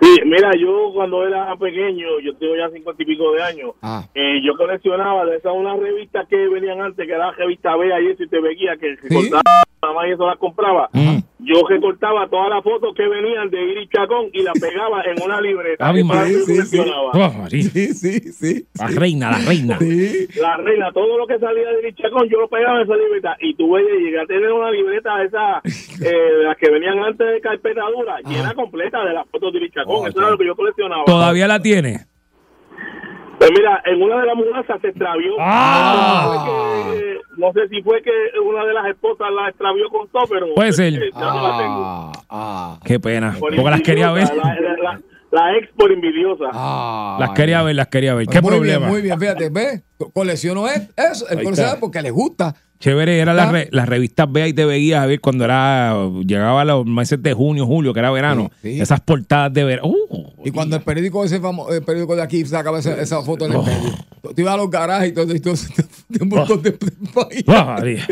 Sí, mira, yo cuando era pequeño, yo tengo ya cincuenta y pico de años, Ah. eh, yo coleccionaba de esas unas revistas que venían antes, que era la revista Bea y eso, y te veía que recortaba, nada más y eso las compraba. Mm. Yo recortaba todas las fotos que venían de Iris Chacón y las pegaba en una libreta. Que María, yo sí, sí. Oh. Sí, sí, sí. La reina, la reina. Sí. La reina, todo lo que salía de Iris Chacón, yo lo pegaba en esa libreta. Y tú veías, llegué a tener una libreta de esas, eh, de las que venían antes de carpeta dura, llena completa de las fotos de Iris Chacón. Oh, eso era lo que yo coleccionaba. ¿Todavía la tiene? Pues mira, en una de las mudanzas se extravió. Ah. No sé que- no sé si fue que una de las esposas la extravió con todo, pero Puede ser. eh, ya no la tengo. Ah, ah, Qué pena. Por Porque las quería ver. La, la- la- la ex por envidiosa. ah. Las quería ver, las quería ver. ¿Qué muy problema? Bien, muy bien, fíjate, ¿ves? Co- Colecciono es- eso, el Ahí colecciona está. porque le gusta. Chévere, era las Ah. re- las revistas Vea y te veía, Javier, cuando era llegaba a los meses de junio, julio, que era verano. Sí, sí. Esas portadas de verano. Uh, Y cuando el periódico ese famo- el periódico de aquí sacaba esa, esa foto en el medio. Tú ibas a los garajes y todo, y todo de un montón de país. María.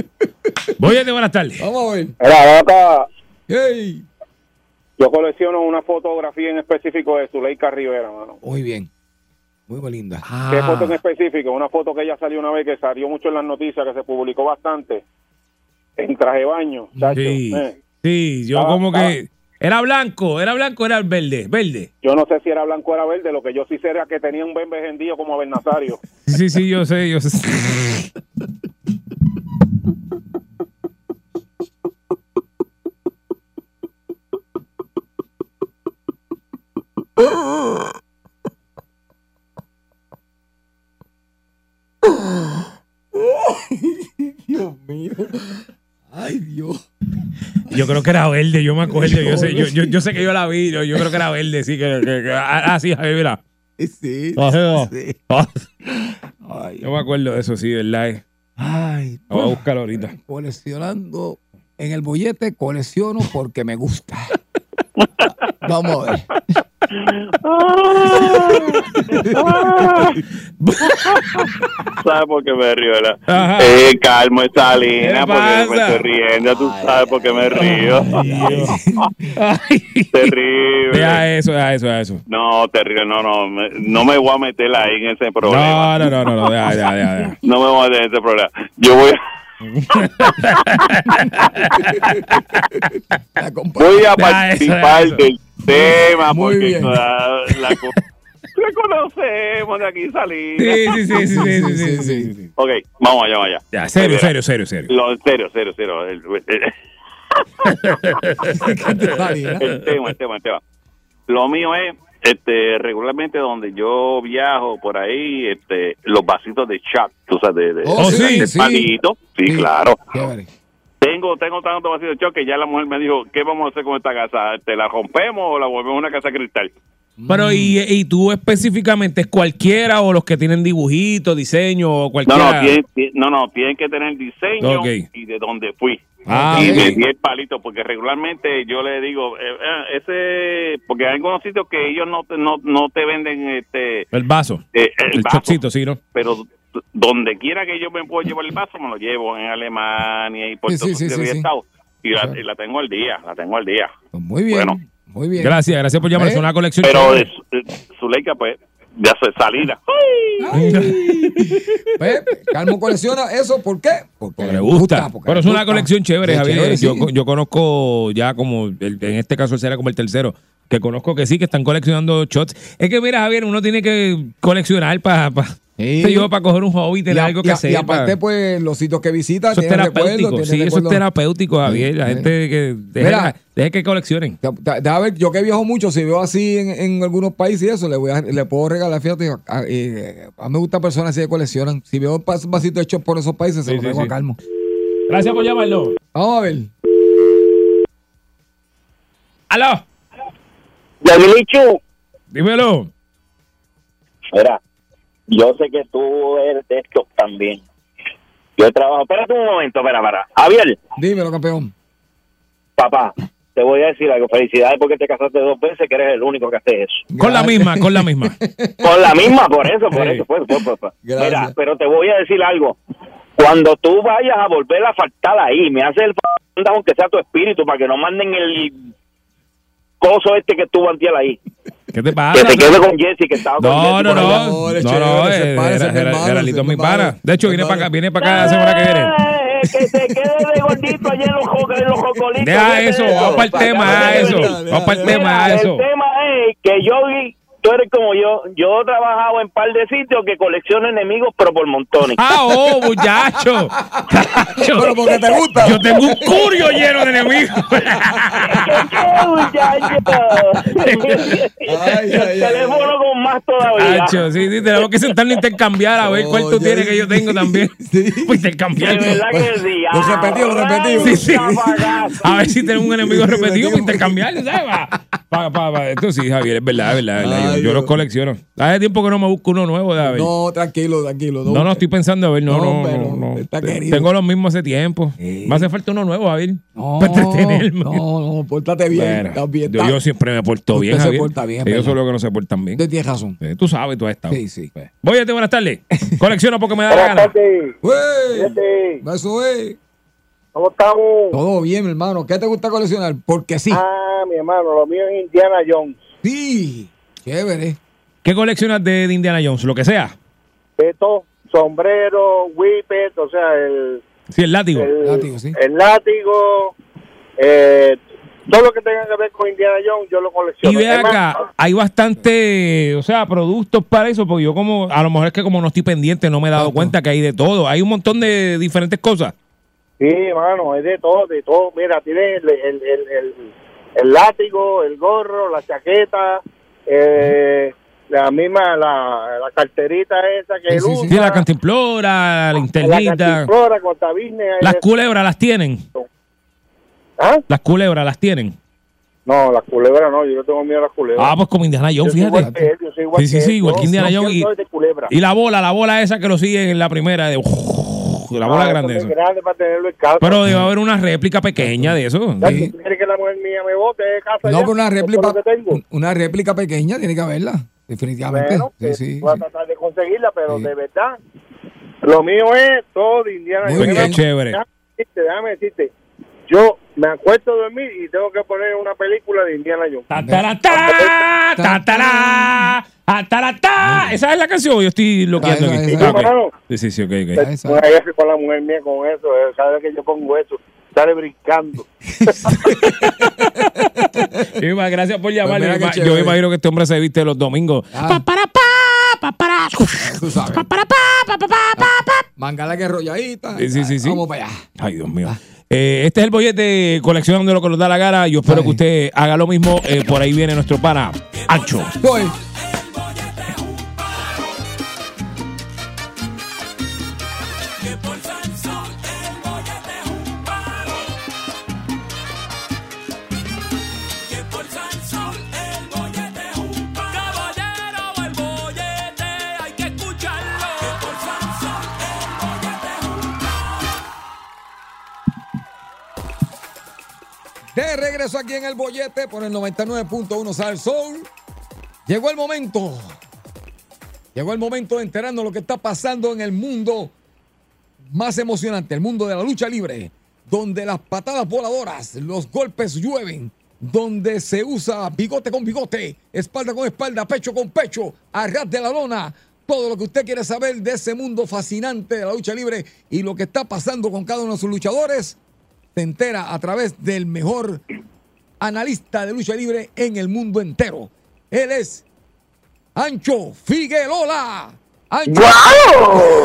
Voy buenas tardes. Vamos a ver. Mira, acá, Hey. yo colecciono una fotografía en específico de Zuleika Rivera, mano. Muy bien. Muy linda. ¿Qué Ah. foto en específico? Una foto que ella salió una vez que salió mucho en las noticias, que se publicó bastante, en traje de baño. chacho. Sí, Eh, sí, yo Ah, como ah. que era blanco, era blanco, era verde, verde. Yo no sé si era blanco o era verde, lo que yo sí sé era que tenía un buen vendío como. Sí, sí, sí, yo sé, yo sé. Dios mío. Ay, Dios. Yo creo que era verde, yo me acuerdo, yo sé, yo, yo, yo sé que yo la vi, yo, yo creo que era verde, sí, que, que- que- ah, sí, Javier, mira. Sí. Ah, sí. ah. Ay, Yo me acuerdo de eso, sí, ¿verdad? ay. Voy a buscarlo ahorita. Coleccionando en el bollete, colecciono porque me gusta. Vamos a ver. ¿Sabes por qué me río. Eh, calmo esa ¿Qué línea, porque me estoy riendo, tú sabes por qué me río. Terrible. Deja eso, deja eso, deja eso. No, terrible, no, no, me- no me voy a meter ahí en ese problema. No, no, no, no, no, deja, deja, deja, deja. No me voy a meter en ese problema. Yo voy, compa- Voy a ah, participar eso, eso. del tema Muy porque bien. la, la, conocemos, de aquí salimos. Sí sí sí, sí sí sí sí, sí, Ok, vamos allá, vamos allá. Ya, serio, serio, serio, serio. Lo, serio, serio, serio. El, el, el tema, el tema, el tema. Lo mío es este, regularmente donde yo viajo por ahí, este, los vasitos de chat, tú sabes, de, de, Oh, de- sí, de sí. palito. Sí, Sí. claro. Tengo, tengo tantos vasitos de chat que ya la mujer me dijo, ¿qué vamos a hacer con esta casa? ¿Te la rompemos o la volvemos una casa cristal? Pero, ¿y, y tú específicamente es cualquiera o los que tienen dibujitos, diseño o No, cualquiera? no, tienen, ti- no, no, tienen que tener diseño y de dónde fui. Ah, y ok. me di el palito porque regularmente yo le digo eh, eh, ese porque hay algunos sitios que ellos no te, no, no te venden este El vaso. eh, el, El vaso, chocito, sí, ¿no? pero donde quiera que yo me pueda llevar el vaso me lo llevo en Alemania y por Sí, estado y la, y la tengo al día la tengo al día Muy bien. Bueno. Muy bien. Gracias, gracias por llamar. ¿Eh? Es una colección. pero de de Zuleika pues ya soy salida. Calmo colecciona eso, ¿por qué? Porque le gusta. porque Pero es una gusta. colección chévere, Sí, Javier. chévere, yo, conozco ya como, el- en este caso será como el tercero, que conozco que sí, que están coleccionando shots. Es que mira, Javier, uno tiene que coleccionar para Sí. yo para coger un hobby, tener algo que hacer. y aparte, pues, los sitios que visita eso es terapéutico, sí, eso es terapéutico, Javier. La Sí. gente que deje, Mira. deje que coleccionen. Deja ver, yo que viajo mucho, si veo así en, en algunos países y eso, le voy a, le puedo regalar, fíjate, a, eh, a mí me gustan personas así que coleccionan. Si veo un vasito hecho por esos países, se lo sí. a Calmo. Gracias por llamarlo. Vamos a ver. ¡Aló! Dímelo. mira, yo sé que tú eres de estos también. Yo trabajo, espérate un momento, espera, para. Javier, Dímelo, campeón. papá, te voy a decir algo. Felicidades porque te casaste dos veces, que eres el único que hace eso. Con la misma, con la misma. Con la misma, por eso, por eso. Pues, pues. Gracias. Mira, pero te voy a decir algo. Cuando tú vayas a volver a faltar ahí, me haces el favor, aunque sea tu espíritu, para que no manden el coso este que estuvo antiel ahí. ¿Qué te pasa? Que se quede con Jesse, que estaba con No, Jesse no, no. No, No, no, chévere, se eh, para, Gera- es mi hermano, es pana. De hecho, viene para acá, viene para acá la semana que viene. Eh, que se quede de gordito allá en los, en los jocolitos. Deja eso, vamos para el tema, eso. Vamos para el tema, eso. El tema es que yo vi, tú eres como yo, yo he trabajado en par de sitios que colecciono enemigos, pero por montones. Ah, oh, muchacho. Muchacho. Pero porque te gusta. Yo tengo un curio lleno de enemigos. ¿Qué, muchacho? Ay, el ay, ay, teléfono con más todavía. Hacho, sí, sí, tenemos que sentarnos a intercambiar a ver cuál tú tienes que yo tengo también. Sí. Pues De intercambiar. verdad que sí. Lo repetido, lo repetido. Sí, sí. Zapagazo. A ver si tenemos un enemigo repetido para repetimos. intercambiar, ¿sabes? Pa, pa, pa. Esto sí, Javier, es verdad, es verdad. es verdad. Yo- Ay, yo, los colecciono. Hace tiempo que no me busco uno nuevo, David. No, No, tranquilo, tranquilo. no, estoy pensando, a ver, no, No, no, no. no, no. está querido. Tengo los mismos hace tiempo. Sí. Me hace falta uno nuevo, Javier. No, para entretenerme. no, no, pórtate bien. Bueno, estás bien, yo, siempre me porto Usted bien, se Javier. porta bien, es Ellos son los que no se portan bien. Usted tiene razón. Eh, Tú sabes, tú has estado. Sí, sí. Voy a buenas tardes. Colecciono porque me da la gana. Fíjate, Eso es. ¿Cómo estamos? Todo bien, mi hermano. ¿Qué te gusta coleccionar? Porque sí. Ah, mi hermano, lo mío es Indiana Jones. Sí. Chévere. ¿Qué coleccionas de, de Indiana Jones? Lo que sea. Esto, sombrero, whippet, o sea, el, Sí, el látigo. el Látigo, sí. el látigo, eh, todo lo que tenga que ver con Indiana Jones, yo lo colecciono. Y ve acá, hay bastante, o sea, productos para eso, porque yo como, a lo mejor es que como no estoy pendiente, no me he dado Exacto. cuenta que hay de todo. Hay un montón de diferentes cosas. Sí, hermano, es de todo, de todo. Mira, tiene el, el, el, el, el látigo, el gorro, la chaqueta, eh, la misma, la, la carterita esa que Sí, él sí, sí. usa. Tiene la cantimplora, la la linternita. cantimplora Las culebras las tienen. ¿Ah? Las culebras las tienen. No, las culebras no, yo no tengo miedo a las culebras. Ah, pues como Indiana Jones, fíjate. que él, yo soy igual Sí, sí, que sí, igual que Indiana Jones. Y, y la bola, la bola esa que lo sigue en la primera de la bola Ah, grande eso grande para tenerlo en casa. Pero debe haber una réplica pequeña de eso. Sí. ¿tú ¿Quieres que la mujer mía me bote de casa No, ya? pero una réplica, una réplica pequeña tiene que haberla. Definitivamente. Bueno, sí, que sí, voy a tratar de conseguirla, pero Sí. de verdad, lo mío es todo de Indiana Muy Jones. bien. Chévere. Déjame decirte, déjame decirte, yo me acuesto a dormir y tengo que poner una película de Indiana Jones. Tatarata, tatará, tatarata. Esa es la canción. Yo estoy loqueando Esa, aquí. esa, Ah. Sí, sí, sí, ok, ok. Una vez con la mujer mía con eso, eh, cada vez que yo pongo eso, sale brincando. Gracias por llamar. Pues Yo yo imagino que este hombre se viste los domingos. Ah. Pa, para, pa, pa, para. Tú sabes. Pa, para, pa, pa, pa, pa, pa, pa. Mangala que rolladita. Sí, sí, sí, sí. Vamos para allá. Ay, Dios mío. Eh, este es el bollete coleccionando lo que nos da la gana. Yo espero Ay. que usted haga lo mismo. Eh, por ahí viene nuestro pana, Ancho. Voy. Aquí en el bollete por el 99.1 Sal Soul. Llegó el momento. Llegó el momento de enterarnos lo que está pasando en el mundo más emocionante, el mundo de la lucha libre, donde las patadas voladoras, los golpes llueven, donde se usa bigote con bigote, espalda con espalda, pecho con pecho, arras de la lona. Todo lo que usted quiere saber de ese mundo fascinante de la lucha libre y lo que está pasando con cada uno de sus luchadores, se entera a través del mejor analista de lucha libre en el mundo entero. Él es Ancho Figueroa. Ancho. ¡Guau!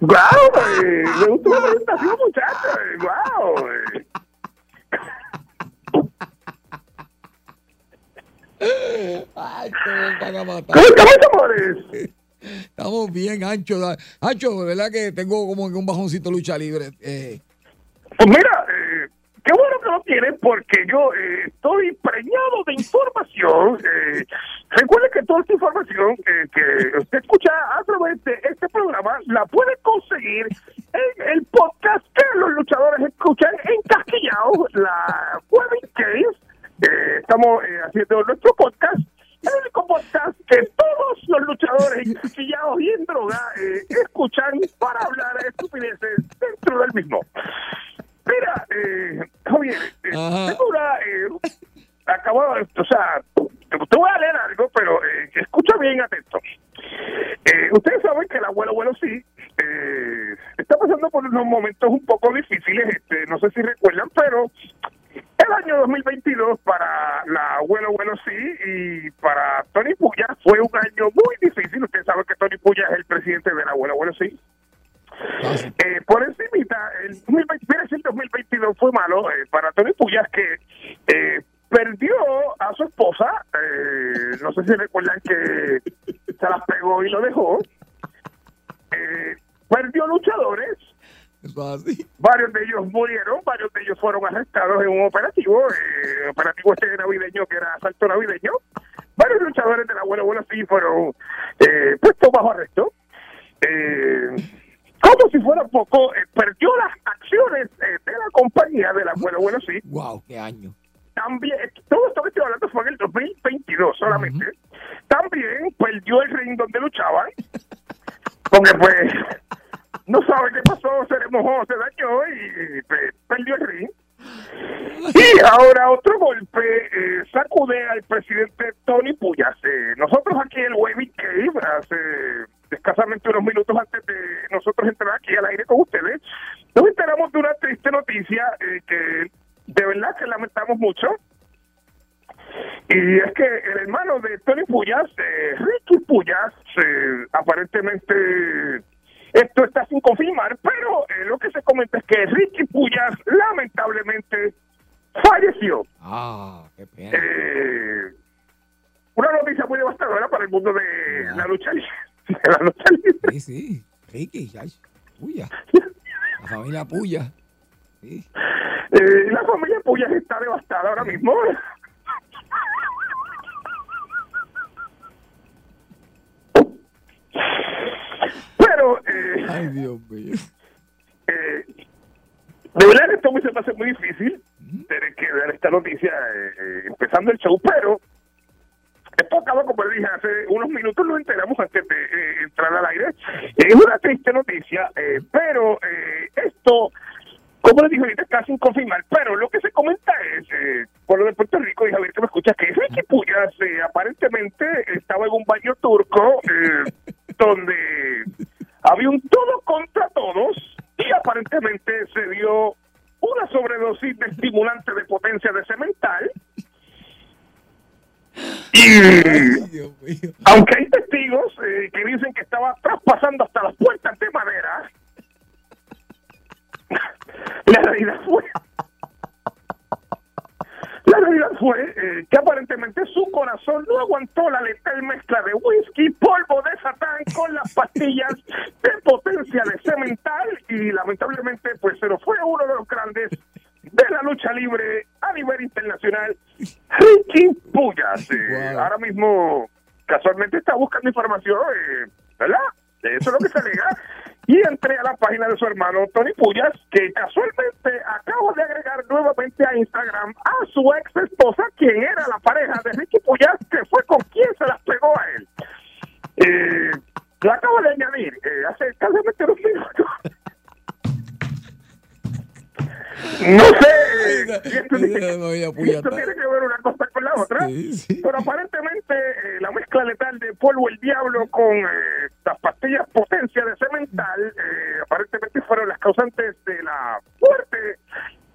güey! Me gustó la presentación, muchachos. ¡Guau! güey! Ay, te a matar. ¿Cómo estamos, amores? Estamos bien, Ancho. Ancho, de verdad que tengo como un bajoncito lucha libre. Eh, Pues mira, qué bueno que lo tienes porque yo eh, estoy preñado de información. Eh, recuerde que toda esta información eh, que usted escucha a través de este programa la puede conseguir en el podcast que los luchadores escuchan en Casquillao, la Webbing Case. Eh, estamos eh, haciendo nuestro podcast. El único podcast que todos los luchadores encaquillados y en droga eh, escuchan para hablar de estupideces dentro del mismo. Mira, eh, Javier, eh, tengo una, eh, acabo de, o sea, te, te voy a leer algo, pero eh, escucha bien atento. Eh, ustedes saben que el abuelo, abuelo sí, eh, está pasando por unos momentos un poco difíciles, este, no sé si recuerdan, pero el año 2022 para la abuelo, abuelo sí, y para Tony Puya fue un año muy difícil. Usted sabe que Tony Puya es el presidente del abuelo, abuelo sí. Eh, por encimita, el 2020, mira, si el 2022 fue malo eh, para Tony Puyas que eh, perdió a su esposa, no sé si recuerdan que se las pegó y lo dejó, perdió luchadores, varios de ellos murieron, varios de ellos fueron arrestados en un operativo, eh, operativo este navideño que era asalto navideño, varios luchadores del abuelo abuelo sí fueron eh, puestos bajo arresto. Eh, como si fuera poco, eh, perdió las acciones eh, de la compañía del abuelo abuelo sí. wow, qué año. También, todo esto que estoy hablando fue en el 2022 solamente. También perdió el ring donde luchaban. Porque pues no sabe qué pasó, se le mojó, se dañó y pues, perdió el ring. Y ahora otro golpe eh, sacude al presidente Tony Puyas. Eh, nosotros aquí en el Webby Cave, hace escasamente unos minutos antes de nosotros entrar aquí al aire con ustedes, nos enteramos de una triste noticia eh, que de verdad que lamentamos mucho. Y es que el hermano de Tony Puyas, eh, Ricky Puyas, eh, aparentemente esto está sin confirmar, pero eh, lo que se comenta es que Ricky Puyas lamentablemente falleció. Ah, qué pena. Eh, una noticia muy devastadora para el mundo de la lucha libre. De la lucha libre. Sí, sí. Ricky, ay, Puya. La familia Puya. Sí. Eh, la familia Puyas está devastada ahora mismo. Pero, eh, Ay, Dios mío. eh, de verdad esto me se me hace muy difícil tener que ver esta noticia eh, eh, empezando el show, pero esto acaba, como le dije, hace unos minutos nos enteramos antes de eh, entrar al aire. Es una triste noticia, eh, pero eh, esto, como les dije ahorita, está sin confirmar. Pero lo que se comenta es, eh, por lo de Puerto Rico, y Javier que me escucha, que Ricky Puyas eh, aparentemente estaba en un baño turco eh, donde había un todo contra todos y aparentemente se dio una sobredosis de estimulante de potencia de cemental. Y aunque hay testigos eh, que dicen que estaba traspasando hasta las puertas de madera, la realidad fue la realidad fue eh, que aparentemente su corazón no aguantó la letal mezcla de whisky, polvo de satán con las pastillas de potencia de cemental y lamentablemente pues se nos fue uno de los grandes de la lucha libre a nivel internacional, Ricky Puyas. Eh, Ahora mismo casualmente está buscando información, eh, ¿verdad? Eso es lo que se alega. y entré a la página de su hermano Tony Puyas, que casualmente acabo de agregar nuevamente a Instagram a su ex esposa, quien era la pareja de Ricky Puyas, que fue con quien se las pegó a él. Eh, la acabo de añadir eh, hace casi unos minutos. No sé esto, tiene que ver una cosa con la otra, pero aparentemente eh, la mezcla letal de polvo el diablo con eh, las pastillas potencia de cemental eh, aparentemente fueron las causantes de la muerte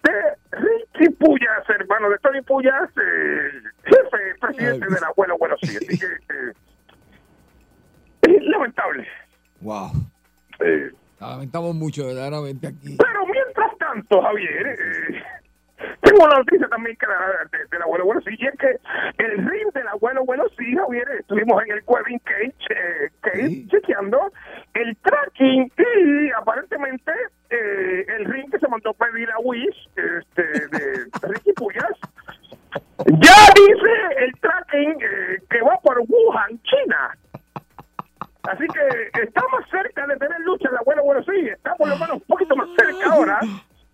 de Ricky Puyas, hermano de Tony Puyas, eh, jefe, presidente del abuelo, abuelo sí. Así que eh, lamentable. Wow. La lamentamos mucho, verdaderamente, aquí. Pero mientras tanto, Javier, eh, tengo una noticia también que la- de- del abuelo bueno sí, y es que el ring del abuelo bueno sí, Javier, estuvimos en el Cuevin Cage, eh, Cage chequeando el tracking y aparentemente eh, el ring que se mandó a pedir a Wish este, de Ricky Puyas ya dice el tracking eh, que va por Wuhan, China. Así que está más cerca de tener lucha abuelo, bueno, sí, está por lo menos un poquito más cerca ahora.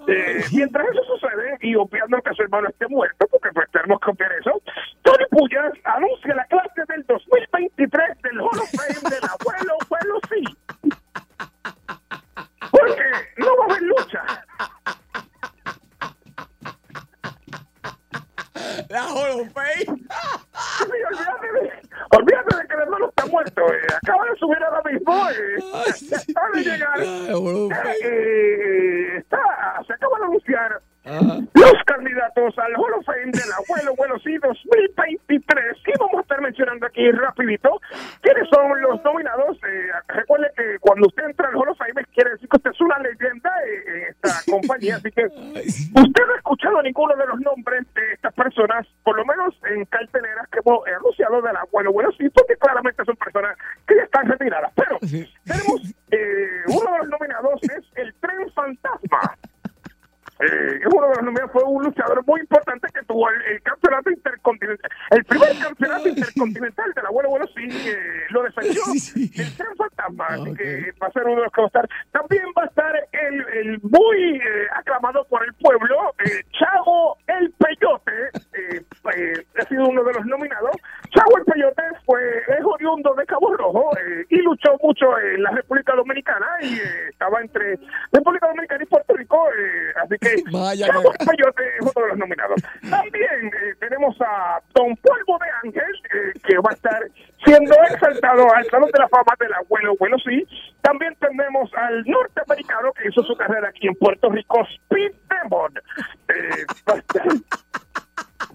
Eh, mientras eso sucede, y obviando que su hermano esté muerto, porque pues tenemos que obviar eso, Tony Puyas anuncia la clase del 2023 del Hall of Fame del abuelo, abuelo, sí. Porque no va a haber lucha. La Hall. Sí, olvídate, de, olvídate de que el hermano está muerto. eh. Acaba de subir ahora mismo. Eh. Acaba de llegar. Eh, eh, está, se acaba de anunciar los candidatos al Hall of Fame del abuelo, bueno, sí, 2023. Y vamos a estar mencionando aquí rapidito quiénes son los nominados. Eh, recuerde que cuando usted entra al Hall of Fame quiere decir que usted es una leyenda en esta compañía. Así que usted no ha escuchado ninguno de los nombres de estas personas, por lo menos en carteleras que hemos anunciado del abuelo, bueno, sí, porque claramente son personas que ya están retiradas. Pero tenemos eh, uno de los nominados es el Tren Fantasma. Eh, es uno de los nominados, fue un luchador muy importante que tuvo el, el campeonato intercontinental, el primer campeonato intercontinental del abuelo, bueno, sí, eh, lo defendió el Tren Fantasma, así que va a ser uno de los que va a estar. También va a estar el, el muy eh, aclamado por el pueblo, eh, Chago el Peyote, eh, eh, ha sido uno de los nominados. Chago el Peyote fue, es oriundo de Cabo Rojo eh, y luchó mucho en la República Dominicana y eh, estaba entre República Dominicana y Puerto Rico, eh, así que Vaya, el Peyote es uno de los nominados. También tenemos a Don Polvo de Ángel, que va a estar siendo exaltado al Salón de la Fama del Abuelo, bueno sí. También tenemos al norteamericano que hizo su carrera aquí en Puerto Rico, Speed Demon. Eh, va a estar-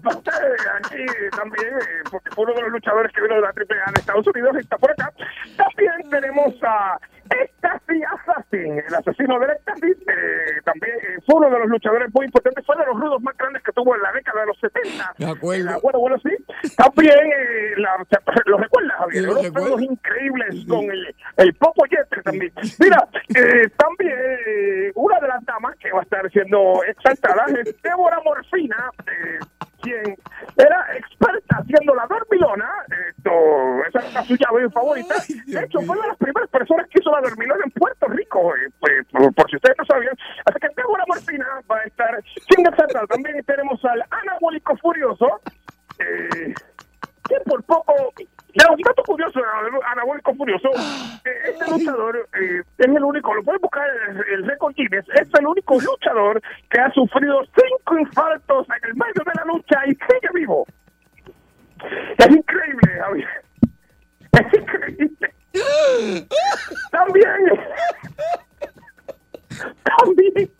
va a estar aquí también, eh, porque fue uno de los luchadores que vino de la AAA de Estados Unidos, está por acá. También tenemos a Ecstasy Assassin, el asesino del Ecstasy, eh, también eh, fue uno de los luchadores muy importantes, fue de los rudos más grandes que tuvo en la década de los 70. De acuerdo. Ah, bueno, bueno, sí. También, eh, la, ¿lo recuerdas, Javier? Sí, lo Unos recuerdo. increíbles con el, el Popo Jeter también. Mira, eh, también eh, una de las damas que va a estar siendo exaltada es Débora Morfina, eh, quien era experta haciendo la dormilona. Esto, esa era su llave favorita. De hecho, fue una de las primeras personas que hizo la dormilona en Puerto Rico, eh, pues, por, por si ustedes no sabían. Así que Débora Morfina va a estar siendo exaltada. También tenemos al anabólico furioso. Eh, que por poco, ya, un dato curioso, anabólico furioso, eh, este luchador eh, es el único, lo pueden buscar el, el récord Guinness, es el único luchador que ha sufrido cinco infartos en el medio de la lucha y sigue vivo. Es increíble, Javier. Es increíble. También, también,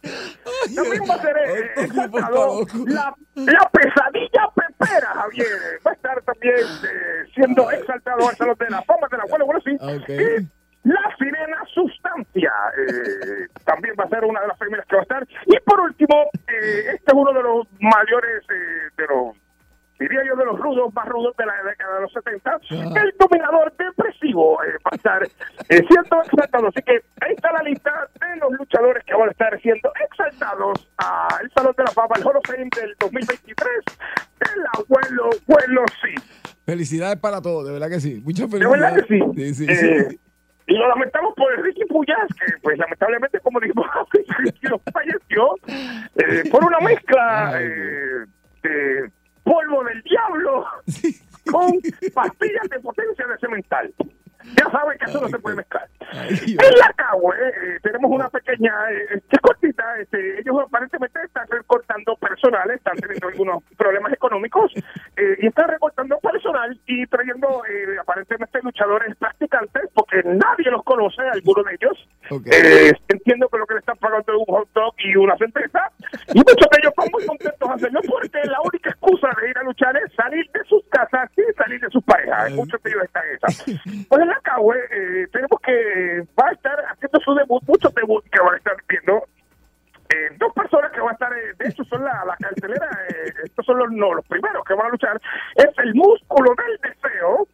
también va a ser eh, exaltado la, la pesadilla pepera, Javier. Va a estar también eh, siendo exaltado al Salón de la Fama de la Bueno, bueno, sí. Y la sirena sustancia eh, también va a ser una de las primeras que va a estar. Y por último, eh, este es uno de los mayores, eh, de los, diría yo, de los rudos, más rudos de la década de los 70. El dominador depresivo eh, va a estar eh, siendo exaltado. Así que ahí está la lista de los luchadores que van a estar siendo exaltados al Salón de la Fama, el Hall of Fame del 2023. El abuelo, abuelo, sí. Felicidades para todos, de verdad que sí. Muchas De felicidades. verdad que sí. Sí, sí, Eh, sí. Y lo lamentamos por Ricky Puyas, que pues lamentablemente, como dijimos, falleció eh, por una mezcla eh, de polvo del diablo con pastillas de potencia de cemental. Ya saben que eso no se puede mezclar. En la Cagüe eh, tenemos una pequeña, eh, es cortita, este, ellos aparentemente están recortando personal, están teniendo algunos problemas económicos eh, y están recortando personal y trayendo eh, aparentemente luchadores practicantes porque nadie los conoce, algunos de ellos. Eh, entiendo que lo que le están pagando es un hot dog y una cerveza y muchos de ellos están muy contentos de hacerlo porque la única excusa de ir a luchar es salir de sus casas y salir de sus parejas. Muchos de ellos están en esa. Pues en la Cagüe eh, tenemos que va a estar haciendo su debut, muchos debuts que van a estar viendo. Eh, dos personas que van a estar, eh, de hecho, son la, la cartelera, eh, estos son los, no, los primeros que van a luchar. Es el músculo del deseo.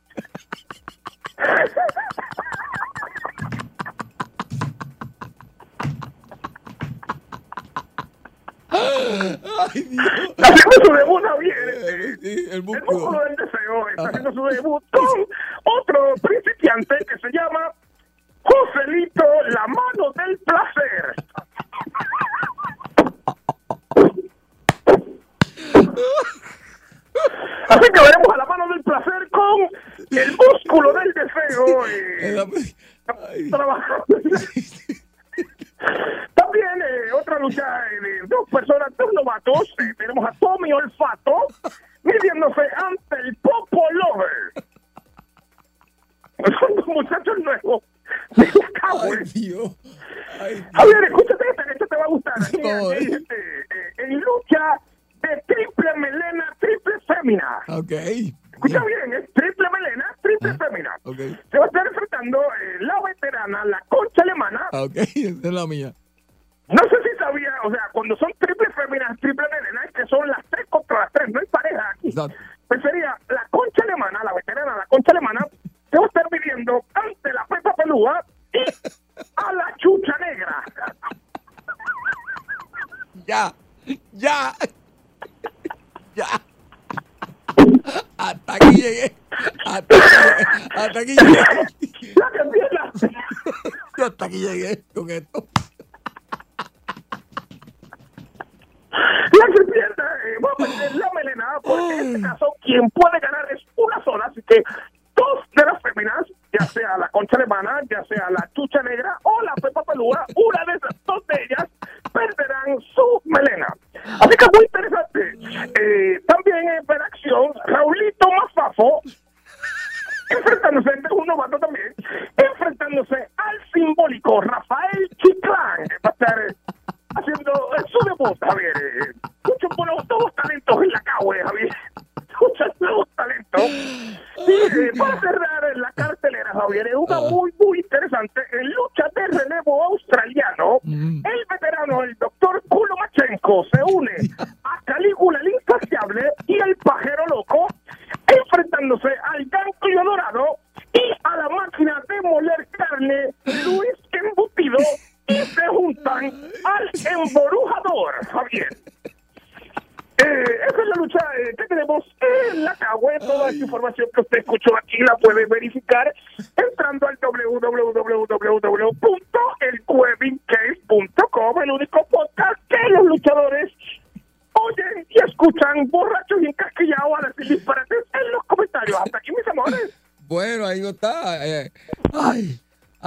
Haciendo su debut, Javier. el músculo del deseo está haciendo su debut con otro principiante que se llama Joselito, la mano del placer. Así que veremos a la mano del placer con el músculo del deseo. eh, trabajando. Tenemos a Tommy Olfato midiéndose ante el Popo Lover. Son dos muchachos nuevos. Ay, Dios. Javier, escúchate esta, esta te va a gustar. Mira, dice, eh, en lucha de triple melena, triple fémina. Ok. Escucha bien, es triple melena, triple fémina. Ok. Se va a estar enfrentando eh, la veterana, la concha alemana. Ah, Ok, esa es la mía. Simbólico Rafael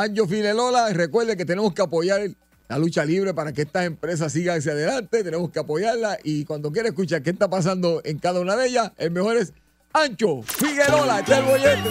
Anjo Filelola, recuerde que tenemos que apoyar la lucha libre para que estas empresas sigan hacia adelante. Tenemos que apoyarla y cuando quiera escuchar qué está pasando en cada una de ellas, el mejor es Ancho Figueroa, este es el bollete.